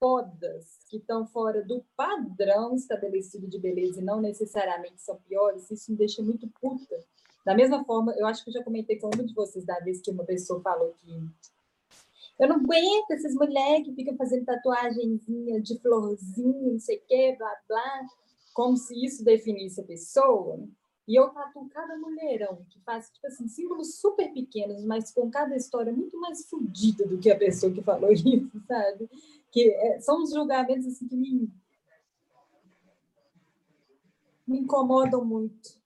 fodas que estão fora do padrão estabelecido de beleza e não necessariamente são piores, isso me deixa muito puta. Da mesma forma, eu acho que eu já comentei com uma de vocês da vez que uma pessoa falou que eu não aguento essas mulheres que ficam fazendo tatuagenzinha de florzinha, não sei o quê, blá, blá, como se isso definisse a pessoa. E eu tatuo cada mulherão que faz, tipo assim, símbolos super pequenos, mas com cada história muito mais fodida do que a pessoa que falou *laughs* isso, sabe? Que é, são os julgamentos assim, que me, me incomodam muito.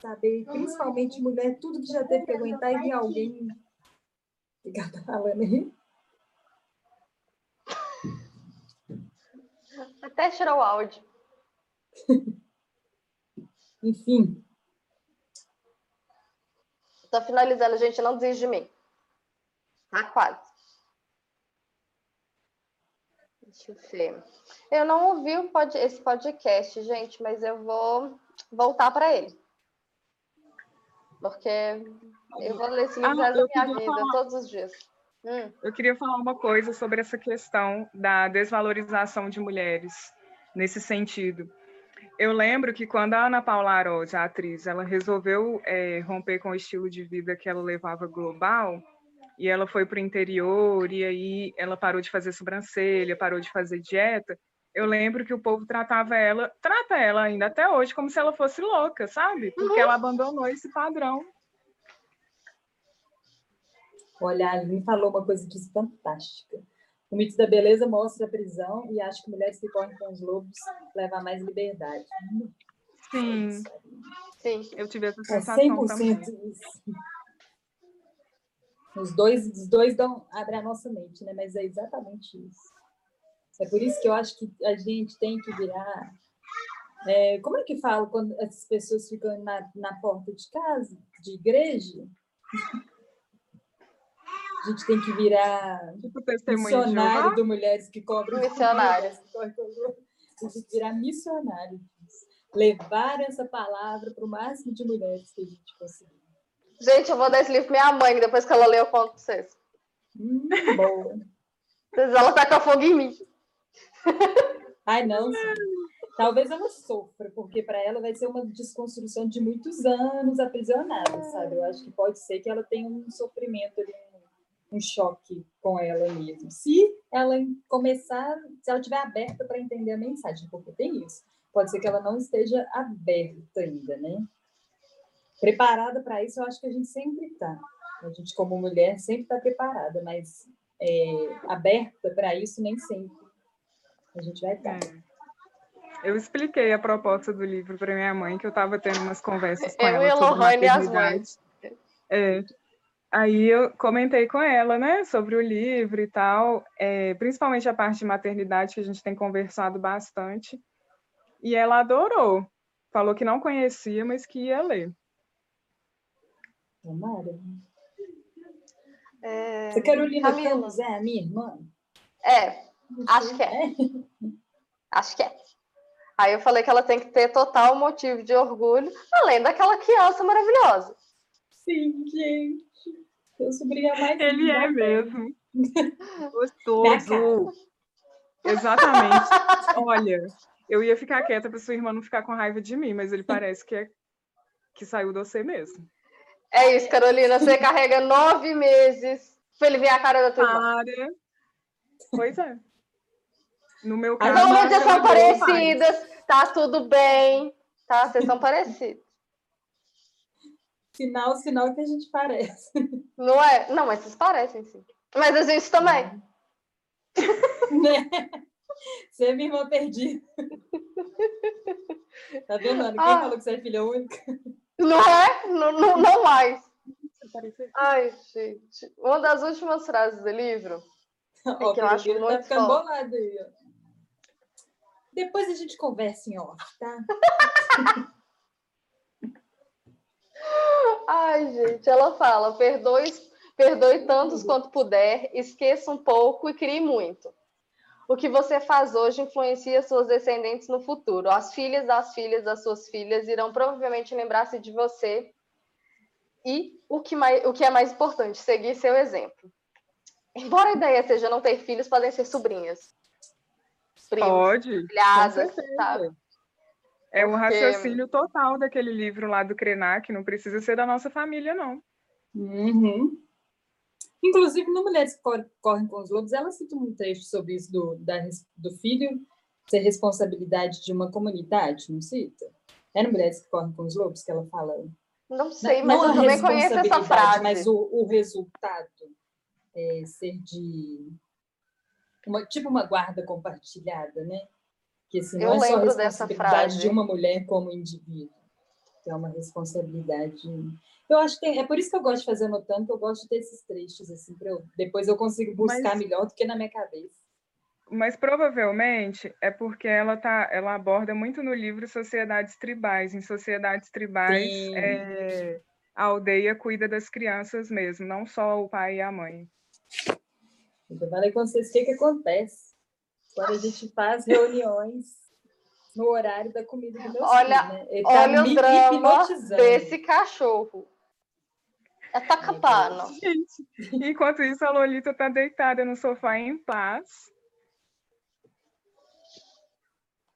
Sabe? Principalmente mulher, tudo que já teve que aguentar e alguém ficar falando aí. Até tirar o áudio. *laughs* Enfim. Tô finalizando, gente. Não desiste de mim. Tá quase. Deixa eu ver. Eu não ouvi o pod- esse podcast, gente, mas eu vou voltar para ele. Porque eu vou ler esse livro Ah, da minha vida falar. todos os dias. Hum, Eu queria falar uma coisa sobre essa questão da desvalorização de mulheres nesse sentido. Eu lembro que quando a Ana Paula Aroz, a atriz, ela resolveu eh, romper com o estilo de vida que ela levava global, e ela foi para o interior, e aí ela parou de fazer sobrancelha, parou de fazer dieta, eu lembro que o povo tratava ela, trata ela ainda até hoje, como se ela fosse louca, sabe? Porque ela abandonou esse padrão. Olha, a Aline falou uma coisa aqui fantástica. O mito da beleza mostra a prisão e acho que mulheres que correm com os lobos levam mais liberdade. Sim, sim. eu tive essa É sensação também. 100% isso. Os dois, os dois dão, abrem a nossa mente, né? Mas é exatamente isso. É por isso que eu acho que a gente tem que virar. é, como é que fala quando essas pessoas ficam na, na porta de casa, de igreja? A gente tem que virar Tipo de missionário do Mulheres que Cobrem Missionário. A gente virar missionário disso. Levar essa palavra para o máximo de mulheres que a gente conseguir. Gente, eu vou dar esse livro pra minha mãe, que depois que ela lê, eu conto pra vocês. Hum, *laughs* boa. Ela taca fogo em mim. Ai, não, sim. Talvez ela sofra, porque para ela vai ser uma desconstrução de muitos anos aprisionada, sabe? Eu acho que pode ser que ela tenha um sofrimento ali, um, choque com ela mesmo. Se ela começar, se ela estiver aberta para entender a mensagem, porque tem isso. Pode ser que ela não esteja aberta ainda, né? Preparada para isso, eu acho que a gente sempre está. A gente, como mulher, sempre está preparada, mas é, aberta para isso, nem sempre a gente vai estar. É. Eu expliquei a proposta do livro para minha mãe, que eu estava tendo umas conversas com Eu ela e a sobre Lohane, as maternidade. É. Aí eu comentei com ela, né, sobre o livro e tal, é, principalmente a parte de maternidade, que a gente tem conversado bastante. E ela adorou. Falou que não conhecia, mas que ia ler. Tomara. É, a Carolina Camila. Campos é a minha irmã? É, acho que é. *laughs* Acho que é. Aí eu falei que ela tem que ter total motivo de orgulho, além daquela criança maravilhosa. Sim, gente. Seu sobrinho é mais Ele é mesmo. *laughs* Gostoso. Exatamente. Olha, eu ia ficar quieta para sua irmã não ficar com raiva de mim, mas ele parece que é que saiu de você mesmo. É isso, Carolina. Você carrega nove meses pra ele ver a cara da tua irmã. Para. Pois é. No meu caso. Então, não, vocês são parecidas, tá tudo bem, tá? Vocês são parecidos. Sinal, sinal que a gente parece. Não é? Não, mas vocês parecem, sim. Mas a gente também. Né? Você é minha irmã perdida. Tá vendo, Ana? Quem Ah. falou que você é filha única? Não é? Não, não, não mais. Ai, gente. Uma das últimas frases do livro. Ó, que eu acho Carolina muito Tá ficando foda. bolado aí, ó. Depois a gente conversa em off, tá? *laughs* Ai, gente, ela fala: perdoe, perdoe tantos quanto puder, esqueça um pouco e crie muito. O que você faz hoje influencia seus descendentes no futuro. As filhas das filhas das suas filhas irão provavelmente lembrar-se de você. E o que, mais, o que é mais importante, seguir seu exemplo. Embora a ideia seja não ter filhos, podem ser sobrinhas. Pode. filhadas, sabe? É o Porque- raciocínio total daquele livro lá do Krenak, não precisa ser da nossa família, não. Uhum. Inclusive, no Mulheres que Cor- Correm com os Lobos, ela cita um trecho sobre isso do, da do filho ser responsabilidade de uma comunidade, não cita? É no Mulheres que Correm com os Lobos que ela fala? Não sei, mas não eu também conheço essa frase. Mas o, o resultado é ser de... Uma, tipo uma guarda compartilhada, né? Que assim, não eu é só a responsabilidade de uma mulher como indivíduo, que é uma responsabilidade eu acho que é por isso que eu gosto de fazer anotando, que eu gosto de ter esses trechos, assim, para eu, depois eu consigo buscar Mas... melhor do que na minha cabeça. Mas provavelmente é porque ela tá, ela aborda muito no livro sociedades tribais. Em sociedades tribais, é, a aldeia cuida das crianças mesmo, não só o pai e a mãe. Eu falei com vocês o que, que acontece quando a gente faz reuniões no horário da comida do meu olha, filho, né? Tá olha o drama desse cachorro. É tacapano. Gente, enquanto isso, a Lolita tá deitada no sofá em paz.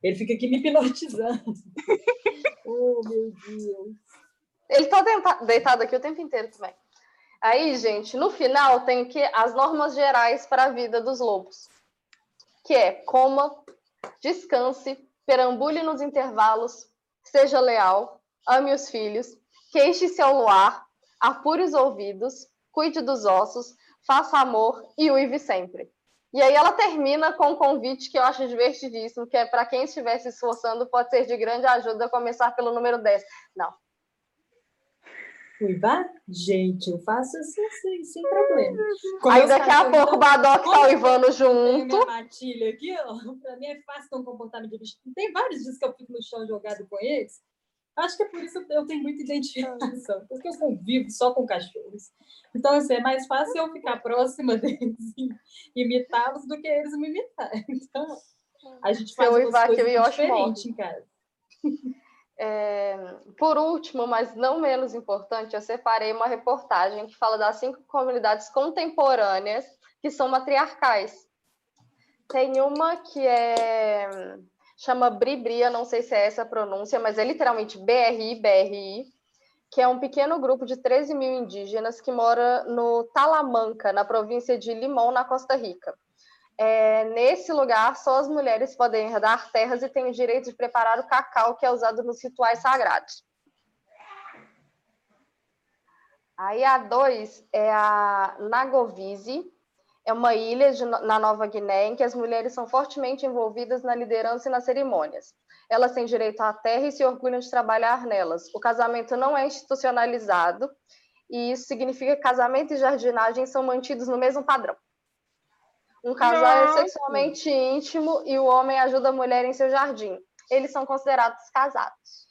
Ele fica aqui me hipnotizando. *laughs* oh, meu Deus. Ele tá deitado aqui o tempo inteiro também. Aí, gente, no final tem que as normas gerais para a vida dos lobos, que é coma, descanse, perambule nos intervalos, seja leal, ame os filhos, queixe-se ao luar, apure os ouvidos, cuide dos ossos, faça amor e uive sempre. E aí ela termina com um convite que eu acho divertidíssimo, que é para quem estiver se esforçando, pode ser de grande ajuda começar pelo número 10. Não. Uivar? Gente, eu faço assim, sem, sem problema. aí daqui a pouco o Badoc tá uivando junto. Minha matilha aqui, ó. *laughs* Para mim é fácil ter um comportamento de bicho. Tem vários dias que eu fico no chão jogado com eles. Acho que é por isso que eu tenho muita identificação, porque eu convivo só com cachorros. Então, assim, é mais fácil eu ficar próxima *laughs* deles e imitá-los do que eles me imitarem. Então, a gente faz Seu umas coisas diferentes em casa. É, por último, mas não menos importante, eu separei uma reportagem que fala das cinco comunidades contemporâneas que são matriarcais. Tem uma que é chama Bribria, não sei se é essa a pronúncia, mas é literalmente BRI, BRI, que é um pequeno grupo de 13 mil indígenas que mora no Talamanca, na província de Limão, na Costa Rica. É, nesse lugar, só as mulheres podem herdar terras e têm o direito de preparar o cacau que é usado nos rituais sagrados. Aí a dois é a Nagovise, é uma ilha de, na Nova Guiné em que as mulheres são fortemente envolvidas na liderança e nas cerimônias. Elas têm direito à terra e se orgulham de trabalhar nelas. O casamento não é institucionalizado e isso significa que casamento e jardinagem são mantidos no mesmo padrão. Um casal é Nossa. é sexualmente íntimo e o homem ajuda a mulher em seu jardim. Eles são considerados casados.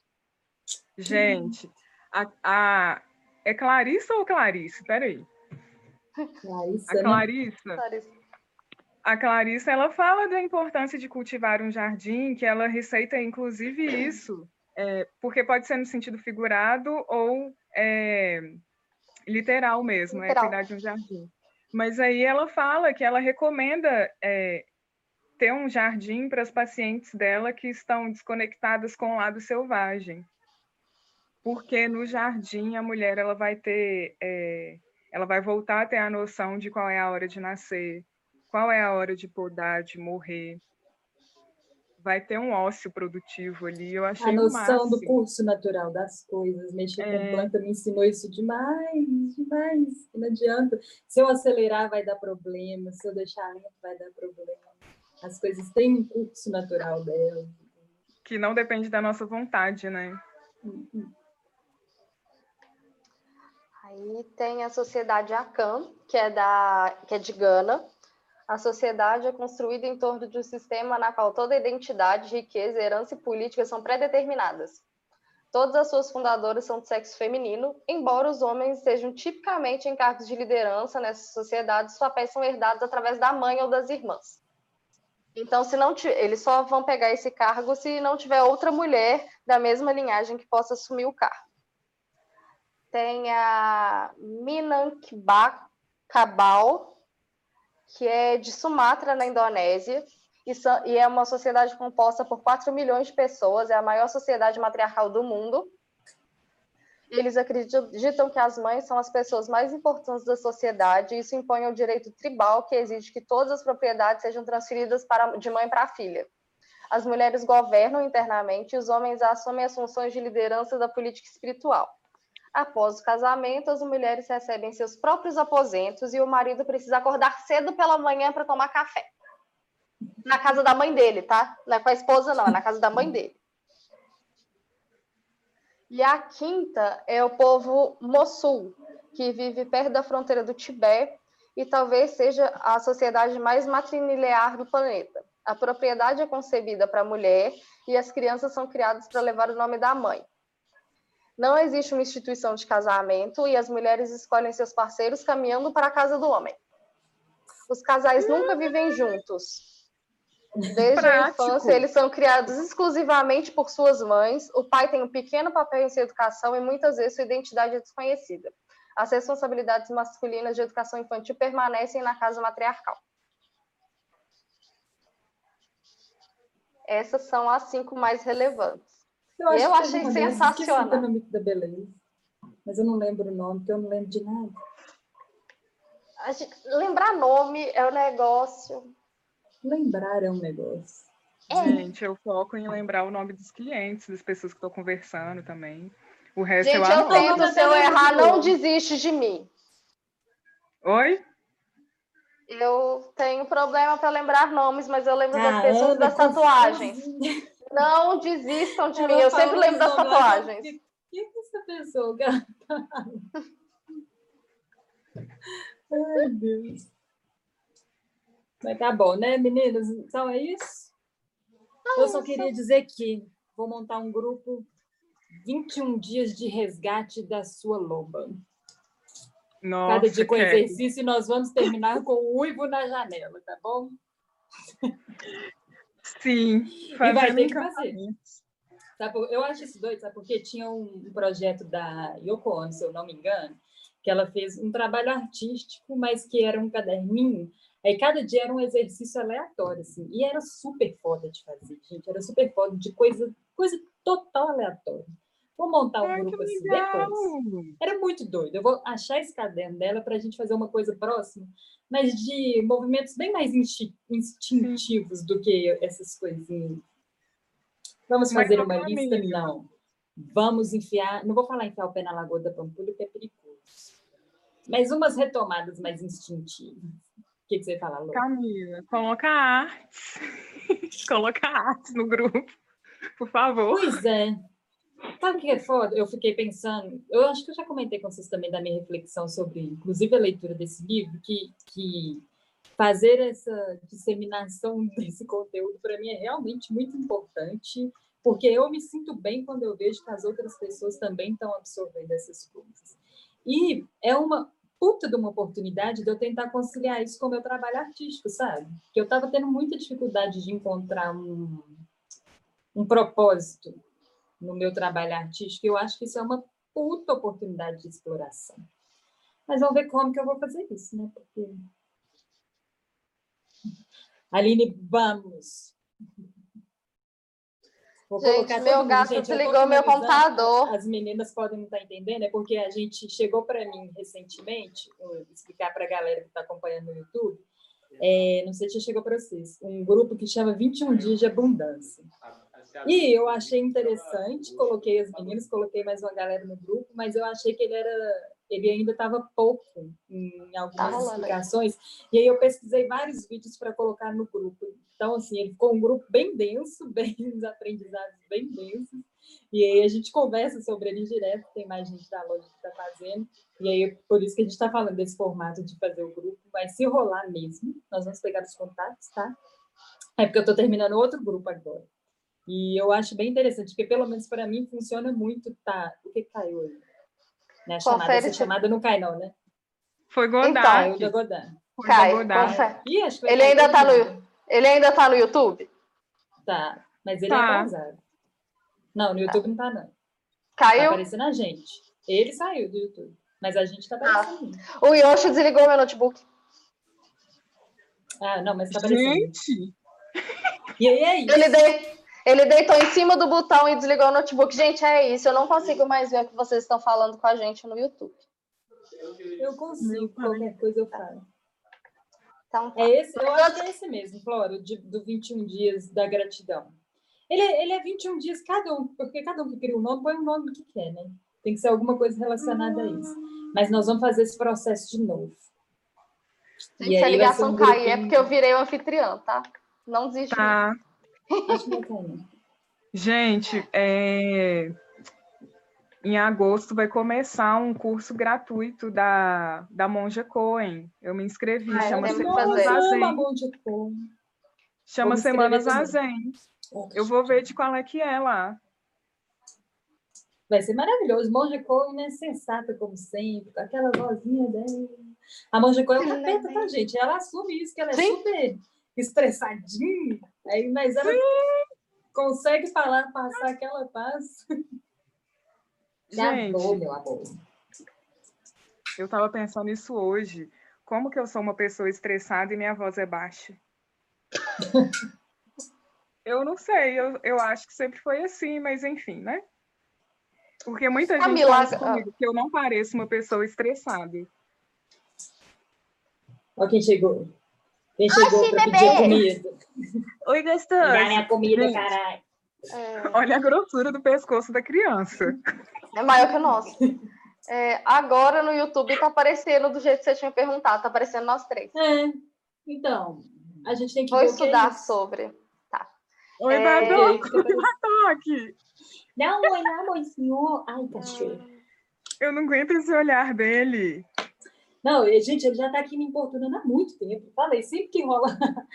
Gente, a, a... é Clarissa ou Clarice? Peraí. Clarissa, a né? Clarissa, né? A Clarissa, ela fala da importância de cultivar um jardim, que ela receita, inclusive, isso, é, porque pode ser no sentido figurado ou é, literal mesmo, literal. é cuidar de um jardim. Mas aí ela fala que ela recomenda é, ter um jardim para as pacientes dela que estão desconectadas com o lado selvagem. Porque no jardim a mulher ela vai ter é, ela vai voltar a ter a noção de qual é a hora de nascer, qual é a hora de podar, de morrer. Vai ter um ócio produtivo ali, eu achei A noção do curso natural das coisas, mexer é... com planta me ensinou isso demais, demais. Não adianta. Se eu acelerar, vai dar problema, se eu deixar lento, vai dar problema. As coisas têm um curso natural delas. Que não depende da nossa vontade, né? Uhum. Aí tem a sociedade Akan, que é, da, que é de Gana. A sociedade é construída em torno de um sistema na qual toda identidade, riqueza, herança e política são pré-determinadas. Todas as suas fundadoras são de sexo feminino, embora os homens sejam tipicamente em cargos de liderança nessa sociedade, os papéis são herdados através da mãe ou das irmãs. Então, se não eles só vão pegar esse cargo se não tiver outra mulher da mesma linhagem que possa assumir o cargo tem a Minangkabau, que é de Sumatra, na Indonésia, e é uma sociedade composta por 4 milhões de pessoas, é a maior sociedade matriarcal do mundo. Eles acreditam que as mães são as pessoas mais importantes da sociedade, e isso impõe o direito tribal, que exige que todas as propriedades sejam transferidas para, de mãe para filha. as mulheres governam internamente e os homens assumem as funções de liderança da política espiritual. Após o casamento, as mulheres recebem seus próprios aposentos e o marido precisa acordar cedo pela manhã para tomar café. Na casa da mãe dele, tá? Não é com a esposa, não, é na casa da mãe dele. E a quinta é o povo Mossul, que vive perto da fronteira do Tibete e talvez seja a sociedade mais matrilinear do planeta. A propriedade é concebida para a mulher e as crianças são criadas para levar o nome da mãe. Não existe uma instituição de casamento e as mulheres escolhem seus parceiros caminhando para a casa do homem. Os casais nunca vivem juntos. Desde Prático. a infância, eles são criados exclusivamente por suas mães. O pai tem um pequeno papel em sua educação e muitas vezes sua identidade é desconhecida. As responsabilidades masculinas de educação infantil permanecem na casa matriarcal. Essas são as cinco mais relevantes. Eu, eu achei sensacional. O mito da beleza, mas eu não lembro o nome, porque eu não lembro de nada. Gente, lembrar nome é o um negócio. Lembrar é um negócio. É. Gente, eu foco em lembrar o nome dos clientes, das pessoas que estou conversando também. O resto Gente, eu, eu tento, se eu errar, não desiste de mim. Oi? Eu tenho problema para lembrar nomes, mas eu lembro das pessoas das tatuagens. *laughs* Não desistam de mim, eu sempre lembro das tatuagens. O que, que, essa pessoa, gata? *laughs* Ai, Deus. Mas tá bom, né, meninas? Então é isso? Eu só queria dizer que vou montar um grupo 21 dias de resgate da sua loba. Nossa, Cada dia com exercício e nós vamos terminar com o uivo na janela, tá bom? *laughs* Sim. E vai ter que fazer. Sabe, eu acho isso doido, sabe? Porque tinha um projeto da Yoko Ono, se eu não me engano, que ela fez um trabalho artístico, mas que era um caderninho. Aí cada dia era um exercício aleatório, assim. E era super foda de fazer, gente. Era super foda de coisa, coisa total aleatória. Vou montar um Ai, grupo assim depois. Era muito doido. Eu vou achar esse caderno dela para a gente fazer uma coisa próxima, mas de movimentos bem mais instintivos do que essas coisinhas. Vamos fazer uma lista? Não. Vamos enfiar. Não vou falar enfiar o pé na Lagoa da Pampulha, porque é perigoso. Mas umas retomadas mais instintivas. O que, que você fala, Lu? Camila, coloca artes. *laughs* coloca artes no grupo, por favor. Pois é. Sabe o que é foda? Eu fiquei pensando, eu acho que eu já comentei com vocês também da minha reflexão sobre, inclusive, a leitura desse livro, que, que fazer essa disseminação *laughs* desse conteúdo para mim é realmente muito importante, porque eu me sinto bem quando eu vejo que as outras pessoas também estão absorvendo essas coisas. E é uma puta de uma oportunidade de eu tentar conciliar isso com o meu trabalho artístico, sabe? Que eu estava tendo muita dificuldade de encontrar um, um propósito no meu trabalho artístico, eu acho que isso é uma puta oportunidade de exploração. Mas vamos ver como que eu vou fazer isso, né? Porque... Aline, vamos! Vou gente, meu gato gente, desligou meu computador. As meninas podem não estar entendendo, é porque a gente chegou para mim recentemente, vou explicar para a galera que está acompanhando no YouTube, é, não sei se já chegou para vocês, um grupo que chama 21 Dias de Abundância. E eu achei interessante, coloquei as meninas, coloquei mais uma galera no grupo, mas eu achei que ele era ele ainda estava pouco em algumas tá explicações. E aí eu pesquisei vários vídeos para colocar no grupo. Então, assim, ele ficou um grupo bem denso, *laughs* bem os aprendizados bem densos. E aí a gente conversa sobre ele direto, tem mais gente da loja que está fazendo. E aí, por isso que a gente está falando desse formato de fazer o grupo. Vai se rolar mesmo. Nós vamos pegar os contatos, tá? É porque eu estou terminando outro grupo agora. E eu acho bem interessante, porque pelo menos para mim funciona muito, tá? O que caiu aí? Né? chamada, essa chamada não cai não, né? Foi Godard. Então, Godard. Cai, Godard. Ih, acho que ele ainda está no, ele ainda tá no YouTube? Tá, mas ele é tá. é pausado. Não, no YouTube tá. não tá não. Caiu? Tá aparecendo a gente. Ele saiu do YouTube, mas a gente tá ah. aparecendo. Ah. O Yoshi desligou meu notebook. Ah, não, mas tá aparecendo. Gente! E aí é isso. Ele, dei, ele deitou em cima do botão e desligou o notebook. Gente, é isso. Eu não consigo mais ver o que vocês estão falando com a gente no YouTube. Eu consigo, qualquer coisa eu falo. Então, tá. É esse, eu acho que é esse mesmo, Flora, de, do 21 dias da gratidão. Ele, é- ele é 21 dias cada um, porque cada um que cria um nome põe o nome que quer, né? Tem que ser alguma coisa relacionada a isso. Mas nós vamos fazer esse processo de novo. Gente, se a ligação um cair, é porque eu virei o anfitriã, tá? Não desiste. Tá. Acho. Gente, é, em agosto vai começar um curso gratuito da, da Monja Cohen. Eu me inscrevi, Ah, chama Semanas fazer. a Nossa, Zen. amor de cor. Chama Semanas a também. Zen. Eu vou ver de qual é que é lá. Vai ser maravilhoso. Monja Cohen, né? Sensata, como sempre, com aquela vozinha dela. A Monja Cohen é um capeta, tá, gente? Ela assume isso, que ela é Sim. super estressadinha. Aí, mas ela consegue falar, passar aquela paz. *laughs* Gente, Amor, meu amor. eu tava pensando nisso hoje. Como que eu sou uma pessoa estressada e minha voz é baixa? *laughs* Eu não sei, eu, eu acho que sempre foi assim, mas enfim, né? Porque muita gente Camila, fala isso ah. comigo, que eu não pareço uma pessoa estressada. Ó quem chegou. Quem chegou para pedir comida. Oi, gostoso. minha comida, Gente. caralho. É, Olha a grossura do pescoço da criança. é maior que o nosso. É, agora no YouTube tá aparecendo do jeito que você tinha perguntado, tá aparecendo nós três. É. Então, a gente tem que Vou ver o que é estudar sobre. Oi, É, Badoc, parecendo- Badoc. Não, oi, não, mocinho. Ai, cachorro. Eu não aguento esse olhar dele. Não, gente, ele já está aqui me importunando há muito tempo. Falei, sempre que rola *laughs*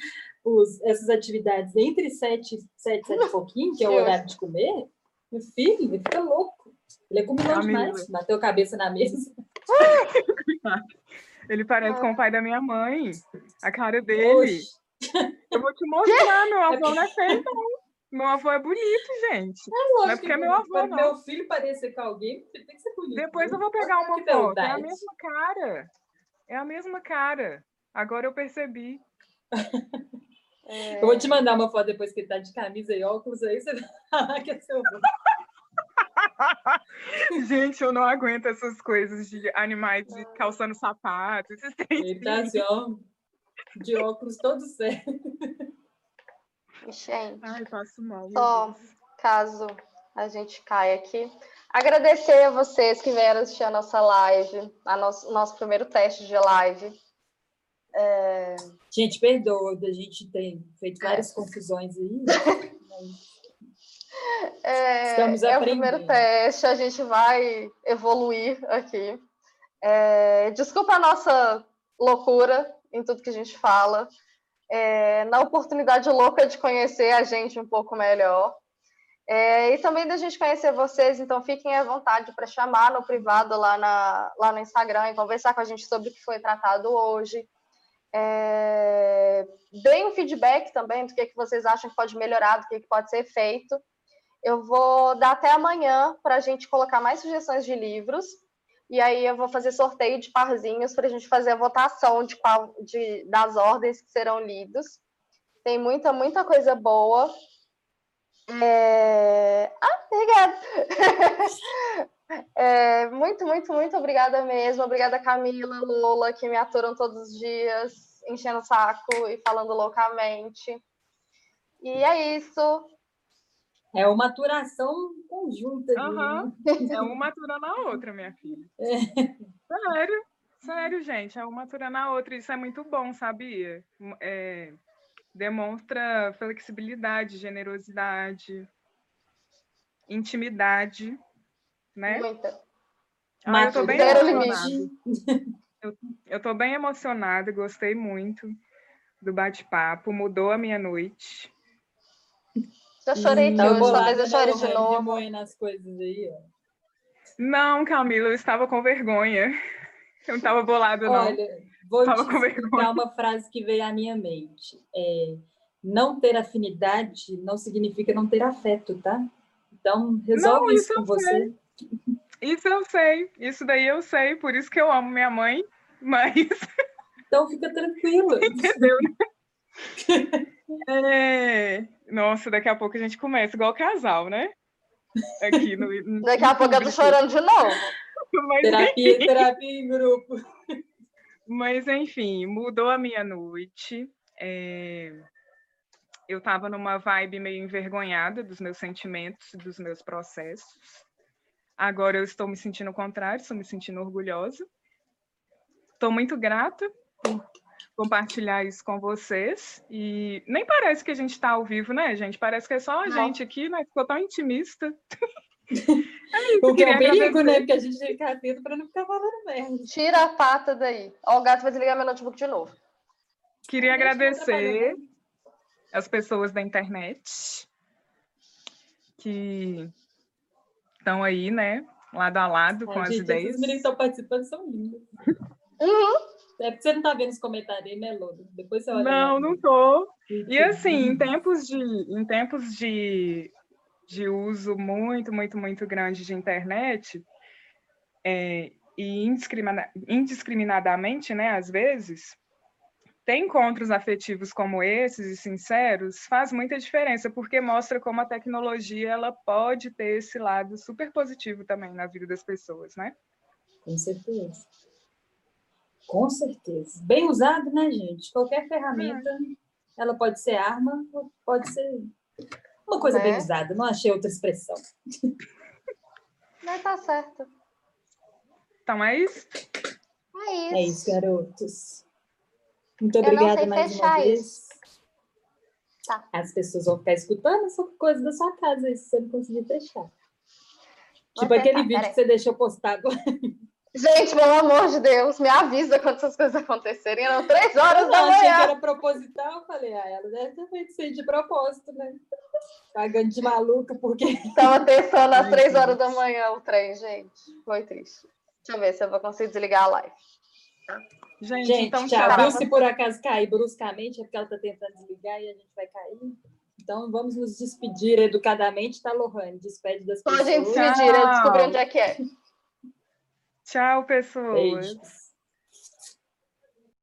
os- essas atividades entre sete, sete, sete e pouquinho, que é o horário de comer, meu filho, ele fica louco. Ele é comilão demais, bateu a cabeça na mesa. *laughs* Ele parece Ah. com o pai da minha mãe. A cara dele. Oxe, Eu vou te mostrar, meu *laughs* avô não é feio, não. Meu avô é bonito, gente. lógico é porque é meu avô, para não. meu filho parecer com alguém, ele tem que ser bonito. Depois né? eu vou pegar uma Que foto. É a mesma cara. É a mesma cara. Agora eu percebi. É, *laughs* Eu vou te mandar uma foto depois que ele tá de camisa e óculos, aí você vai *laughs* que é seu avô. *laughs* Gente, eu não aguento essas coisas de animais de calçando sapato. Ele tá assim, ó, de óculos todo certo. Gente, Ai, passo mal. Só. Caso a gente caia aqui. Agradecer a vocês que vieram assistir a nossa live, a nosso, nosso primeiro teste de live. Gente, perdoa da gente ter feito várias confusões aí. mas *laughs* É, Estamos é o aprendendo. primeiro teste, a gente vai evoluir aqui. É, desculpa a nossa loucura em tudo que a gente fala, é, na oportunidade louca de conhecer a gente um pouco melhor. É, e também da gente conhecer vocês, então fiquem à vontade para chamar no privado lá, na, lá no Instagram e conversar com a gente sobre o que foi tratado hoje. É, deem um feedback também do que, que vocês acham que pode melhorar, do que, que pode ser feito. Eu vou dar até amanhã para a gente colocar mais sugestões de livros. E aí eu vou fazer sorteio de parzinhos para a gente fazer a votação de qual, de, das ordens que serão lidos. Tem muita, muita coisa boa. É... Ah, obrigada. *laughs* É, muito, muito, muito obrigada mesmo. Obrigada, Camila, Lula, que me aturam todos os dias, enchendo o saco e falando loucamente. E é isso. É uma aturação conjunta. ali, né? É uma aturando a outra, minha filha. *laughs* Sério, sério, gente. É uma aturando a outra. Isso é muito bom, sabia? É, demonstra flexibilidade, generosidade, intimidade, né? Muita. Ah, eu tô bem limite. Eu, eu tô bem emocionada, gostei muito do bate-papo, mudou a minha noite. Já chorei aqui Tava hoje, talvez eu chore de novo. remoendo as coisas aí, ó. Não, Camila, eu estava com vergonha. *laughs* Eu não estava bolada, não. Olha, vou Tava te com explicar vergonha. uma frase que veio à minha mente. É, não ter afinidade não significa não ter afeto, tá? Então, resolve Não, isso isso com você. Isso eu sei, isso daí eu sei, por isso que eu amo minha mãe, *laughs* mas Então, fica tranquila. *laughs* entendeu? né? É, Nossa, daqui a pouco a gente começa igual casal, né? Aqui no. no *laughs* Daqui a pouco eu tô chorando de novo. *laughs* Mas, Terapia, terapia em grupo. mas, enfim, mudou a minha noite. É, eu estava numa vibe meio envergonhada dos meus sentimentos, dos meus processos. Agora eu estou me sentindo o contrário, estou me sentindo orgulhosa. Estou muito grata por compartilhar isso com vocês. E nem parece que a gente está ao vivo, né, gente? Parece que é só a Não. gente aqui, né? Ficou tão intimista. *laughs* O que é um perigo, agradecer. né? Porque a gente tem que ficar atento para não ficar falando merda. Tira a pata daí. Ó, o gato vai desligar meu notebook de novo. Queria agradecer as pessoas da internet que estão aí, né? Lado a lado com Ai, as gente, ideias. Esses meninos que estão participando são lindos. Uhum. É porque você não tá vendo os comentários aí, né, Lodo? Depois você olha. Não, lá. não tô. E assim, em tempos de, em tempos de, de uso muito, muito, muito grande de internet, é, e indiscrimina- indiscriminadamente, né, às vezes, ter encontros afetivos como esses e sinceros faz muita diferença, porque mostra como a tecnologia ela pode ter esse lado super positivo também na vida das pessoas, né? Com certeza. Com certeza. Bem usado, né, gente? Qualquer ferramenta, ela pode ser arma, ou pode ser uma coisa bem Né? usada. Não achei outra expressão. *laughs* Mas tá certo. Então é isso. É isso. É isso, garotos. Muito obrigada mais fechar uma vez. isso. Tá. As pessoas vão ficar escutando essa coisa da sua casa se você não conseguir fechar. Tipo tentar, aquele vídeo peraí. que você deixou postado lá. *laughs* Gente, pelo amor de Deus, me avisa quando essas coisas acontecerem. Eram três horas Eu da achei que manhã. era proposital. Eu falei, ah, ela deve ter feito isso aí de propósito, né? Pagando de maluca, porque Tava testando às três horas da manhã o trem, gente. Foi triste. Deixa eu ver se eu vou conseguir desligar a live. Gente, Gente, então tchau. tchau. Viu? Se por acaso cair bruscamente, é porque ela está tentando desligar e a gente vai cair. Então, vamos nos despedir educadamente, tá, Lohane? Despede das Pode pessoas. despedir, eu descobri onde é que é. *laughs* Tchau, pessoas.